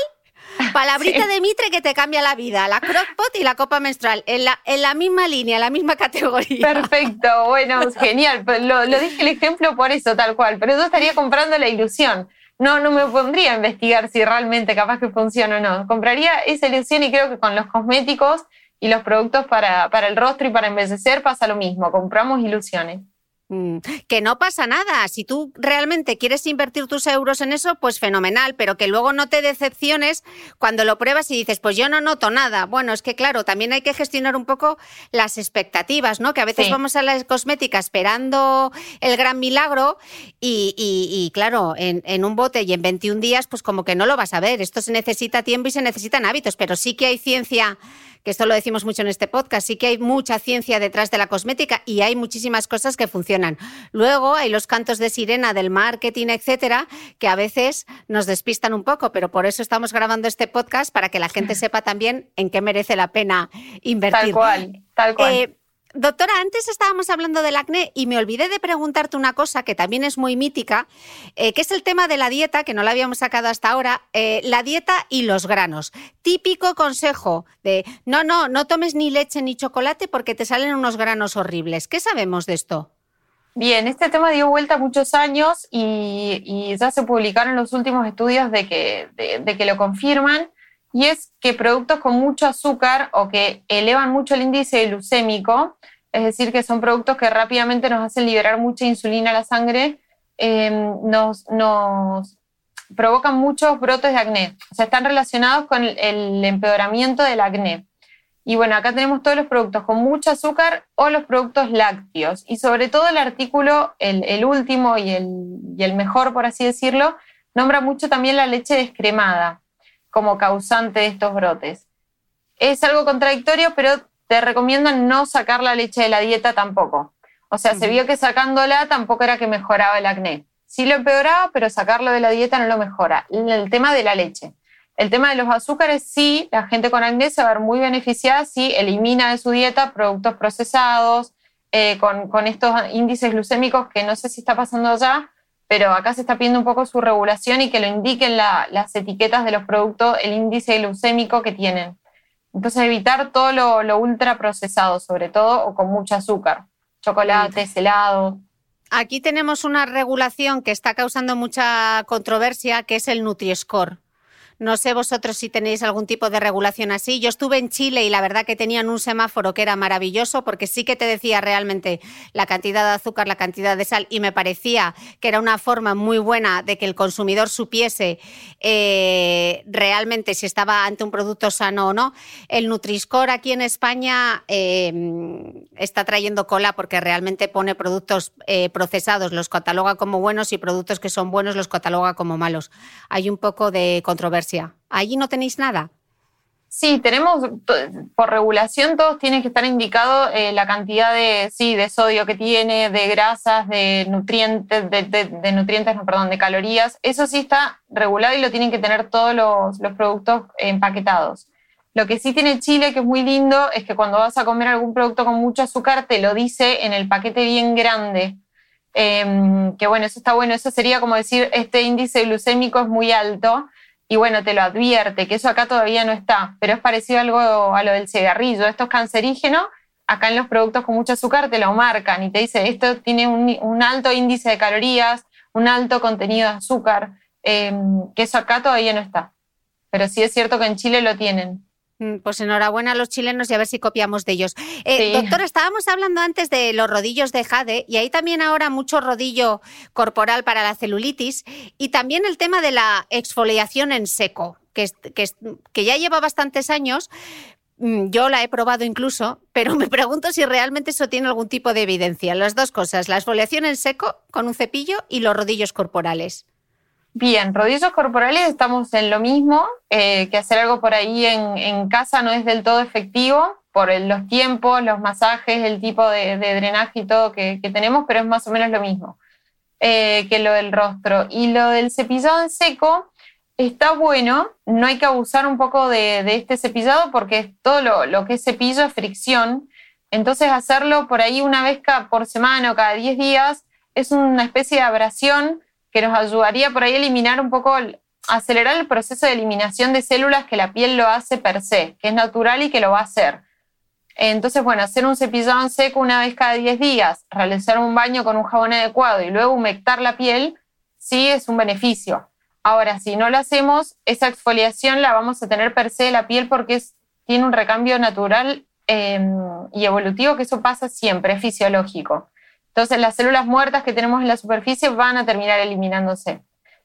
*laughs* Palabrita de Mitre que te cambia la vida, la crockpot y la copa menstrual, en la, en la misma línea, en la misma categoría. Perfecto, bueno, genial. Lo, lo dije el ejemplo por eso, tal cual, pero yo estaría comprando la ilusión. No, no me pondría a investigar si realmente capaz que funciona o no. Compraría esa ilusión y creo que con los cosméticos y los productos para, para el rostro y para envejecer pasa lo mismo. Compramos ilusiones. Mm, que no pasa nada. Si tú realmente quieres invertir tus euros en eso, pues fenomenal, pero que luego no te decepciones cuando lo pruebas y dices, pues yo no noto nada. Bueno, es que claro, también hay que gestionar un poco las expectativas, ¿no? Que a veces vamos a la cosmética esperando el gran milagro y, claro, en, en, un bote y en 21 días, pues como que no lo vas a ver. Esto se necesita tiempo y se necesitan hábitos, pero sí que hay ciencia que esto lo decimos mucho en este podcast, sí que hay mucha ciencia detrás de la cosmética y hay muchísimas cosas que funcionan. Luego hay los cantos de sirena del marketing, etcétera, que a veces nos despistan un poco, pero por eso estamos grabando este podcast para que la gente *laughs* sepa también en qué merece la pena invertir. Tal cual, tal cual. Eh, Doctora, antes estábamos hablando del acné y me olvidé de preguntarte una cosa que también es muy mítica, eh, que es el tema de la dieta, que no la habíamos sacado hasta ahora, eh, la dieta y los granos. Típico consejo de, no, no, no tomes ni leche ni chocolate porque te salen unos granos horribles. ¿Qué sabemos de esto? Bien, este tema dio vuelta muchos años y, ya se publicaron los últimos estudios de que, de que lo confirman y es que productos con mucho azúcar o que elevan mucho el índice glucémico, es decir, que son productos que rápidamente nos hacen liberar mucha insulina a la sangre, em, nos, provocan muchos brotes de acné. O sea, están relacionados con el, empeoramiento del acné. Y bueno, acá tenemos todos los productos con mucho azúcar o los productos lácteos. Y sobre todo el artículo, el, último y el, y el mejor, por así decirlo, nombra mucho también la leche descremada como causante de estos brotes. Es algo contradictorio, pero te recomiendo no sacar la leche de la dieta tampoco. O sea, se vio que sacándola tampoco era que mejoraba el acné. Sí lo empeoraba, pero sacarlo de la dieta no lo mejora. El tema de la leche. El tema de los azúcares, sí, la gente con acné se va a ver muy beneficiada si elimina de su dieta productos procesados, eh, con, con, estos índices glucémicos que no sé si está pasando ya, pero acá se está pidiendo un poco su regulación y que lo indiquen las etiquetas de los productos, el índice glucémico que tienen. Entonces evitar todo lo, lo ultra procesado, sobre todo, o con mucho azúcar, chocolates, helados. Aquí tenemos una regulación que está causando mucha controversia, que es el Nutri-Score. No sé vosotros si tenéis algún tipo de regulación así. Yo estuve en Chile y la verdad que tenían un semáforo que era maravilloso porque sí que te decía realmente la cantidad de azúcar, la cantidad de sal y me parecía que era una forma muy buena de que el consumidor supiese eh, realmente si estaba ante un producto sano o no. El Nutriscore aquí en España em, está trayendo cola porque realmente pone productos eh, procesados, los cataloga como buenos y productos que son buenos los cataloga como malos. Hay un poco de controversia ¿Allí no tenéis nada? Sí, tenemos, por regulación todos tienen que estar indicados eh, la cantidad de, sí, de sodio que tiene, de grasas, de nutrientes, de, nutrientes, no, perdón, de calorías. Eso sí está regulado y lo tienen que tener todos los, productos empaquetados. Lo que sí tiene Chile, que es muy lindo, es que cuando vas a comer algún producto con mucho azúcar, te lo dice en el paquete bien grande. Em, que bueno, eso está bueno. Eso sería como decir, este índice glucémico es muy alto y bueno, te lo advierte, que eso acá todavía no está, pero es parecido algo a lo del cigarrillo. Esto es cancerígeno, acá en los productos con mucho azúcar te lo marcan y te dice, esto tiene un, alto índice de calorías, un alto contenido de azúcar, em, que eso acá todavía no está. Pero sí es cierto que en Chile lo tienen. Mm, pues enhorabuena a los chilenos y a ver si copiamos de ellos. Eh, doctor, estábamos hablando antes de los rodillos de jade y hay también ahora mucho rodillo corporal para la celulitis y también el tema de la exfoliación en seco, que, que, que ya lleva bastantes años. Mm, yo la he probado incluso, pero me pregunto si realmente eso tiene algún tipo de evidencia. Las dos cosas, la exfoliación en seco con un cepillo y los rodillos corporales. Bien, rodillos corporales estamos en lo mismo, eh, que hacer algo por ahí en, casa no es del todo efectivo por los tiempos, los masajes, el tipo de, drenaje y todo que, tenemos, pero es más o menos lo mismo eh, que lo del rostro. Y lo del cepillado en seco está bueno, no hay que abusar un poco de, este cepillado porque todo lo, lo, que es cepillo es fricción, entonces hacerlo por ahí una vez por semana o cada 10 días es una especie de abrasión que nos ayudaría por ahí a eliminar un poco acelerar el proceso de eliminación de células que la piel lo hace per se, que es natural y que lo va a hacer. Entonces, bueno, hacer un cepillado seco una vez cada 10 días, realizar un baño con un jabón adecuado y luego humectar la piel, sí es un beneficio. Ahora, si no lo hacemos, esa exfoliación la vamos a tener per se la piel porque tiene un recambio natural em, y evolutivo, que eso pasa siempre, es fisiológico. Entonces, las células muertas que tenemos en la superficie van a terminar eliminándose.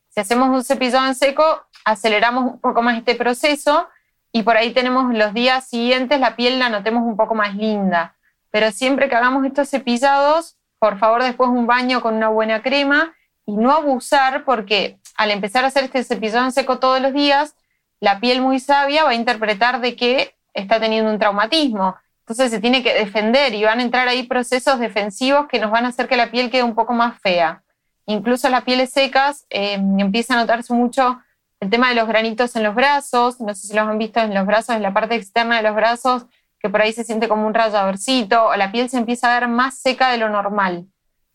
Si hacemos un cepillado en seco, aceleramos un poco más este proceso y por ahí tenemos los días siguientes la piel la notemos un poco más linda. Pero siempre que hagamos estos cepillados, por favor después un baño con una buena crema y no abusar porque al empezar a hacer este cepillado en seco todos los días, la piel muy sabia va a interpretar de que está teniendo un traumatismo. Entonces se tiene que defender y van a entrar ahí procesos defensivos que nos van a hacer que la piel quede un poco más fea. Incluso las pieles secas eh, empieza a notarse mucho el tema de los granitos en los brazos, no sé si los han visto en los brazos, en la parte externa de los brazos, que por ahí se siente como un rayadorcito, o la piel se empieza a ver más seca de lo normal.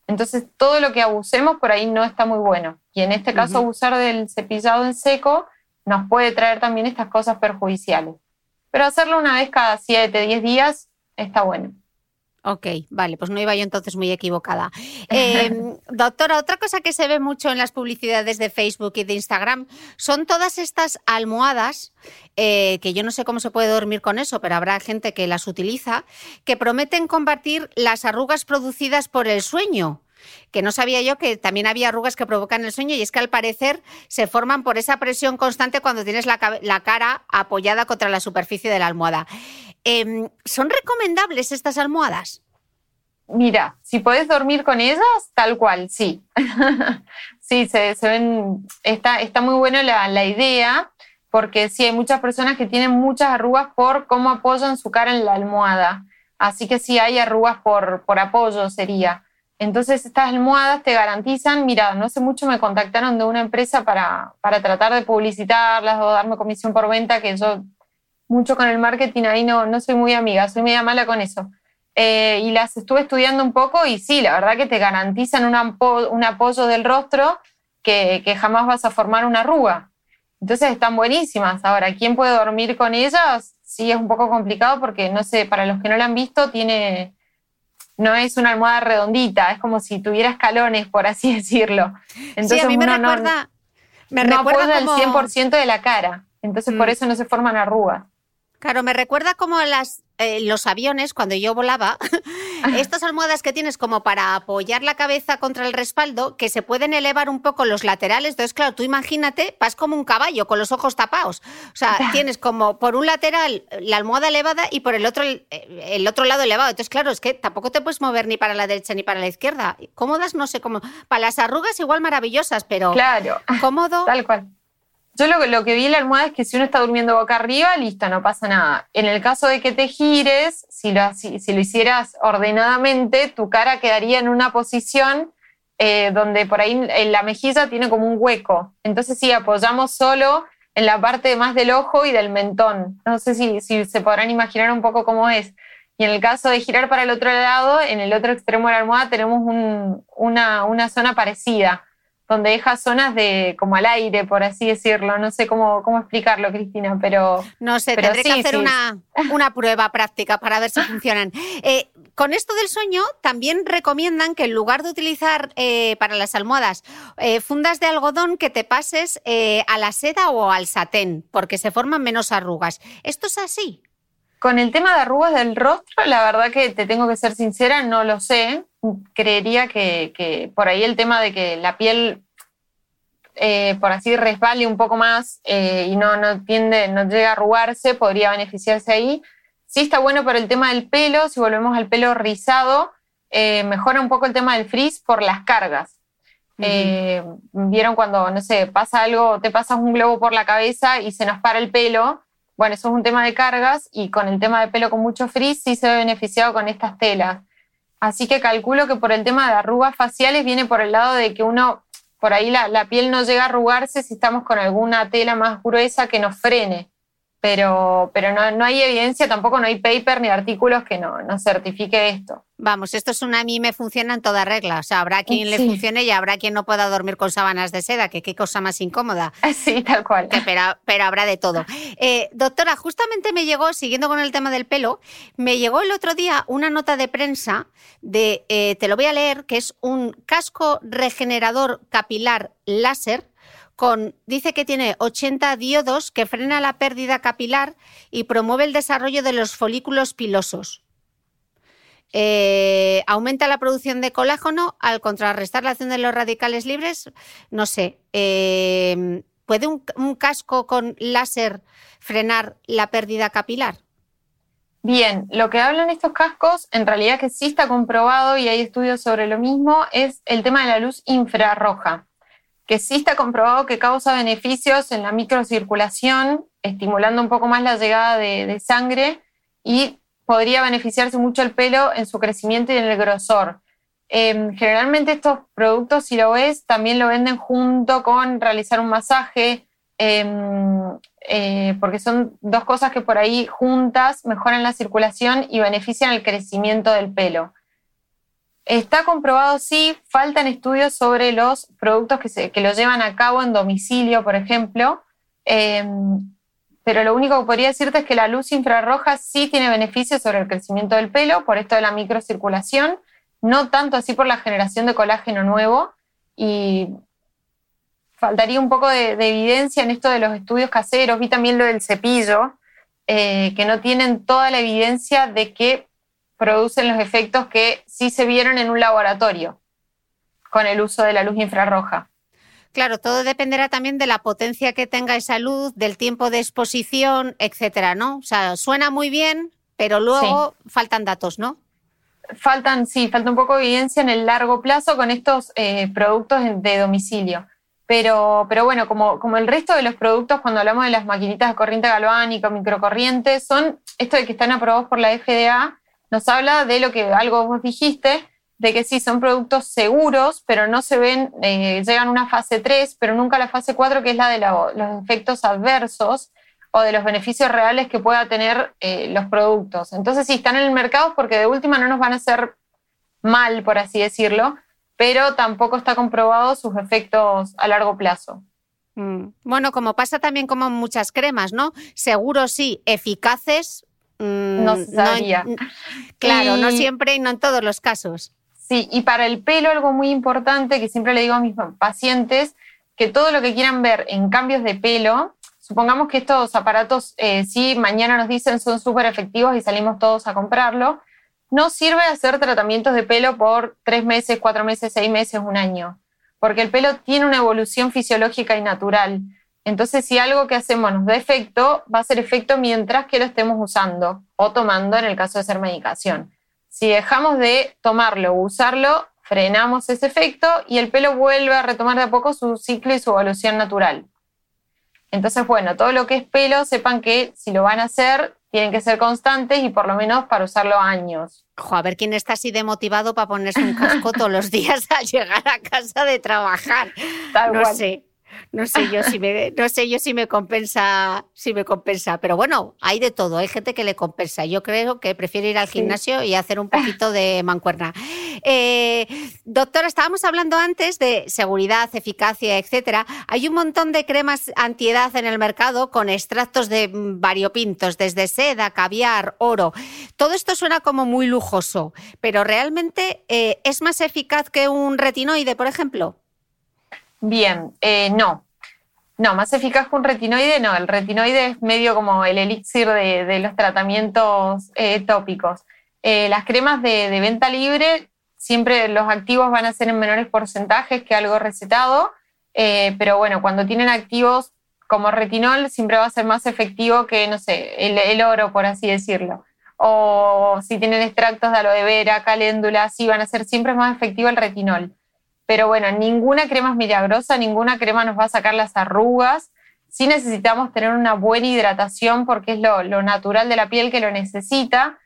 Entonces, todo lo que abusemos por ahí no está muy bueno. Y en este caso, abusar del cepillado en seco nos puede traer también estas cosas perjudiciales. Pero hacerlo una vez cada 7, 10 días está bueno. Ok, vale, pues no iba yo entonces muy equivocada. Em, *laughs* doctora, otra cosa que se ve mucho en las publicidades de Facebook y de Instagram son todas estas almohadas, eh, que yo no sé cómo se puede dormir con eso, pero habrá gente que las utiliza, que prometen combatir las arrugas producidas por el sueño que no sabía yo que también había arrugas que provocan el sueño y es que al parecer se forman por esa presión constante cuando tienes la, cara apoyada contra la superficie de la almohada. Em, ¿Son recomendables estas almohadas? Mira, si puedes dormir con ellas, tal cual, sí. *laughs* sí, se, ven, está, muy buena la, idea, porque sí hay muchas personas que tienen muchas arrugas por cómo apoyan su cara en la almohada. Así que sí hay arrugas por apoyo, sería. Entonces estas almohadas te garantizan, mira, no hace mucho me contactaron de una empresa para, para tratar de publicitarlas o darme comisión por venta, que yo mucho con el marketing ahí no, no soy muy amiga, soy media mala con eso. Eh, y las estuve estudiando un poco y sí, la verdad que te garantizan un, apoyo del rostro que, que, jamás vas a formar una arruga. Entonces están buenísimas. Ahora, ¿quién puede dormir con ellas? Sí, es un poco complicado porque, no sé, para los que no la han visto, tiene, no es una almohada redondita, es como si tuviera escalones, por así *laughs* decirlo. Entonces, sí, a mí me recuerda, no, me apoya el 100% de la cara. Entonces, por mm. eso no se forman arrugas. Claro, me recuerda como las, eh, los aviones, cuando yo volaba, *laughs* estas almohadas que tienes como para apoyar la cabeza contra el respaldo, que se pueden elevar un poco los laterales. Entonces, claro, tú imagínate, vas como un caballo con los ojos tapados. O sea, tienes como por un lateral la almohada elevada y por el otro, el otro lado elevado. Entonces, claro, es que tampoco te puedes mover ni para la derecha ni para la izquierda. Cómodas, no sé cómo. Para las arrugas igual maravillosas, pero claro. cómodo. *laughs* Tal cual. Yo lo, que vi en la almohada es que si uno está durmiendo boca arriba, listo, no pasa nada. En el caso de que te gires, si lo, si, hicieras ordenadamente, tu cara quedaría en una posición eh, donde por ahí en la mejilla tiene como un hueco. Entonces sí, apoyamos solo en la parte más del ojo y del mentón. No sé si, se podrán imaginar un poco cómo es. Y en el caso de girar para el otro lado, en el otro extremo de la almohada tenemos una zona parecida donde deja zonas de como al aire, por así decirlo. No sé cómo, cómo explicarlo, Cristina, pero... No sé, tendré que hacer Una, una, prueba práctica para ver si *laughs* funcionan. Eh, con esto del sueño, también recomiendan que en lugar de utilizar eh, para las almohadas eh, fundas de algodón, que te pases a la seda o al satén, porque se forman menos arrugas. ¿Esto es así? Con el tema de arrugas del rostro, la verdad que te tengo que ser sincera, no lo sé. Creería que, por ahí el tema de que la piel, eh, por así resbale un poco más eh, y no, no tiende, no llega a arrugarse, podría beneficiarse ahí. Sí está bueno para el tema del pelo, si volvemos al pelo rizado, eh, mejora un poco el tema del frizz por las cargas. Vieron cuando, no sé, pasa algo, te pasas un globo por la cabeza y se nos para el pelo, bueno, eso es un tema de cargas y con el tema de pelo con mucho frizz sí se ve beneficiado con estas telas. Así que calculo que por el tema de arrugas faciales viene por el lado de que uno, por ahí la, piel no llega a arrugarse si estamos con alguna tela más gruesa que nos frene. Pero, pero no, no, hay evidencia, tampoco no hay paper ni artículos que no, no certifique esto. Vamos, esto es una a mí me funciona en toda regla. O sea, habrá quien le funcione y habrá quien no pueda dormir con sábanas de seda, que qué cosa más incómoda. *laughs* Sí, tal cual. pero, pero habrá de todo. Eh, doctora, justamente me llegó, siguiendo con el tema del pelo, me llegó el otro día una nota de prensa de, eh, te lo voy a leer, que es un casco regenerador capilar láser con, dice que tiene 80 diodos que frena la pérdida capilar y promueve el desarrollo de los folículos pilosos. Eh, aumenta la producción de colágeno al contrarrestar la acción de los radicales libres. No sé, eh, ¿puede un, casco con láser frenar la pérdida capilar? Bien, lo que hablan estos cascos, en realidad que sí está comprobado y hay estudios sobre lo mismo, es el tema de la luz infrarroja, que sí está comprobado que causa beneficios en la microcirculación, estimulando un poco más la llegada de sangre y podría beneficiarse mucho el pelo en su crecimiento y en el grosor. Em, generalmente estos productos, si lo ves, también lo venden junto con realizar un masaje, em, eh, porque son dos cosas que por ahí juntas mejoran la circulación y benefician el crecimiento del pelo. Está comprobado, sí, faltan estudios sobre los productos que, se, lo llevan a cabo en domicilio, por ejemplo. Em, pero lo único que podría decirte es que la luz infrarroja sí tiene beneficios sobre el crecimiento del pelo, por esto de la microcirculación, no tanto así por la generación de colágeno nuevo, y faltaría un poco de, evidencia en esto de los estudios caseros, vi también lo del cepillo, eh, que no tienen toda la evidencia de que producen los efectos que sí se vieron en un laboratorio con el uso de la luz infrarroja. Claro, todo dependerá también de la potencia que tenga esa luz, del tiempo de exposición, etcétera, ¿no? O sea, suena muy bien, pero luego faltan datos, ¿no? Faltan, sí, falta un poco de evidencia en el largo plazo con estos eh, productos de domicilio. Pero, pero bueno, como, como el resto de los productos, cuando hablamos de las maquinitas de corriente galvánica, microcorriente, son esto de que están aprobados por la FDA, nos habla de lo que algo vos dijiste, de que sí, son productos seguros, pero no se ven, eh, llegan a una fase 3, pero nunca a la fase 4, que es la de los efectos adversos o de los beneficios reales que pueda tener eh, los productos. Entonces, sí, están en el mercado porque de última no nos van a hacer mal, por así decirlo, pero tampoco está comprobado sus efectos a largo plazo. Mm. Bueno, como pasa también como muchas cremas, ¿no? Seguros sí, eficaces. Mm, no sabía. claro, no siempre y no en todos los casos. Sí, y para el pelo algo muy importante que siempre le digo a mis pacientes, que todo lo que quieran ver en cambios de pelo, supongamos que estos aparatos eh, sí mañana nos dicen son súper efectivos y salimos todos a comprarlo, no sirve hacer tratamientos de pelo por tres meses, cuatro meses, seis meses, un año, porque el pelo tiene una evolución fisiológica y natural. Entonces, si algo que hacemos nos da efecto, va a ser efecto mientras que lo estemos usando o tomando en el caso de ser medicación. Si dejamos de tomarlo o usarlo, frenamos ese efecto y el pelo vuelve a retomar de a poco su ciclo y su evolución natural. Entonces, bueno, todo lo que es pelo, sepan que si lo van a hacer, tienen que ser constantes y por lo menos para usarlo años. a ver quién está así de motivado para ponerse un casco todos los días al llegar a casa de trabajar. no sé. No sé yo si me, no sé yo si me compensa, si me compensa, pero bueno, hay de todo, hay gente que le compensa. Yo creo que prefiere ir al gimnasio y hacer un *laughs* poquito de mancuerna. Eh, doctora, estábamos hablando antes de seguridad, eficacia, etcétera. Hay un montón de cremas antiedad en el mercado con extractos de variopintos, desde seda, caviar, oro. Todo esto suena como muy lujoso, pero realmente eh, es más eficaz que un retinoide, por ejemplo. Bien, eh, no. No, más eficaz que un retinoide, no. El retinoide es medio como el elixir de, los tratamientos eh, tópicos. Eh, las cremas de, venta libre, siempre los activos van a ser en menores porcentajes que algo recetado, pero bueno, cuando tienen activos como retinol, siempre va a ser más efectivo que, no sé, el, el oro, por así decirlo. O si tienen extractos de aloe vera, caléndula, sí, van a ser siempre más efectivo el retinol. Pero bueno, ninguna crema es milagrosa, ninguna crema nos va a sacar las arrugas. Sí necesitamos tener una buena hidratación porque es lo, natural de la piel que lo necesita.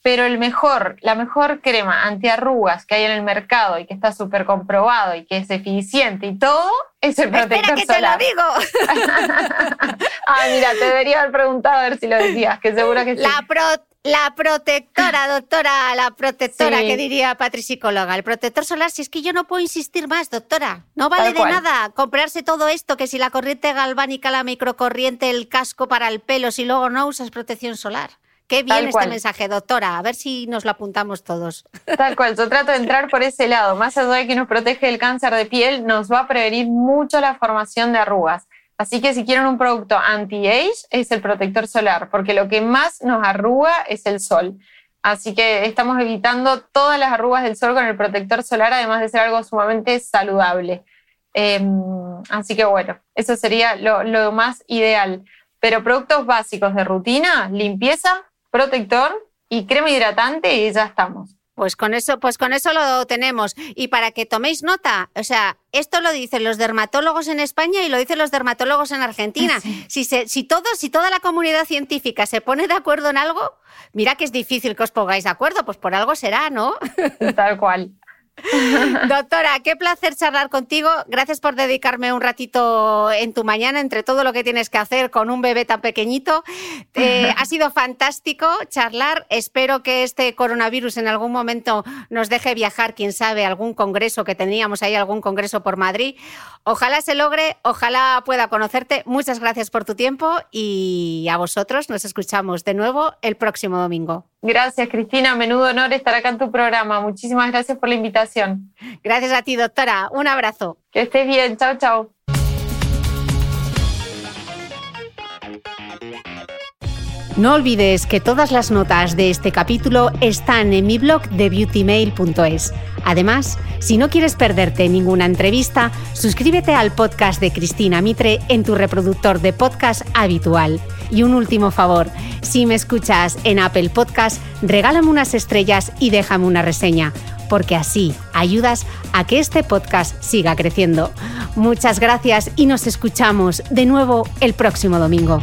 pero el mejor, la mejor crema antiarrugas que hay en el mercado y que está súper comprobado y que es eficiente y todo es el protector Espera solar. que te lo digo. *laughs* ah, mira, te debería haber preguntado a ver si lo decías, que seguro que sí. La, la protectora, *laughs* doctora, la protectora, Sí. que diría Patri psicóloga. El protector solar, si es que yo no puedo insistir más, doctora. No vale de nada comprarse todo esto, que si la corriente galvánica, la microcorriente, el casco para el pelo, si luego no usas protección solar. Qué bien Tal este cual. mensaje, doctora. A ver si nos lo apuntamos todos. Tal cual, yo trato de entrar por ese lado. Más allá de que nos protege del cáncer de piel, nos va a prevenir mucho la formación de arrugas. Así que si quieren un producto anti-age, es el protector solar, porque lo que más nos arruga es el sol. Así que estamos evitando todas las arrugas del sol con el protector solar, además de ser algo sumamente saludable. Eh, así que bueno, eso sería lo más ideal. Pero productos básicos de rutina, limpieza, protector y crema hidratante y ya estamos. Pues con eso, pues con eso lo tenemos. Y para que toméis nota, o sea, esto lo dicen los dermatólogos en España y lo dicen los dermatólogos en Argentina. *laughs* Si, se, si todos, si toda la comunidad científica se pone de acuerdo en algo, mira que es difícil que os pongáis de acuerdo, pues por algo será, ¿no? Tal cual. *laughs* Doctora, qué placer charlar contigo. Gracias por dedicarme un ratito en tu mañana entre todo lo que tienes que hacer con un bebé tan pequeñito. Eh, *laughs* ha sido fantástico charlar. Espero que este coronavirus en algún momento nos deje viajar, quién sabe, a algún congreso que teníamos ahí, algún congreso por Madrid. Ojalá se logre, ojalá pueda conocerte. Muchas gracias por tu tiempo y a vosotros nos escuchamos de nuevo el próximo domingo. Gracias, Cristina. Menudo honor estar acá en tu programa. Muchísimas gracias por la invitación. Gracias a ti, doctora. Un abrazo. Que estés bien. Chao, chao. No olvides que todas las notas de este capítulo están en mi blog de beautymail.es. Además, si no quieres perderte ninguna entrevista, suscríbete al podcast de Cristina Mitre en tu reproductor de podcast habitual. Y un último favor, si me escuchas en Apple Podcast, regálame unas estrellas y déjame una reseña, porque así ayudas a que este podcast siga creciendo. Muchas gracias y nos escuchamos de nuevo el próximo domingo.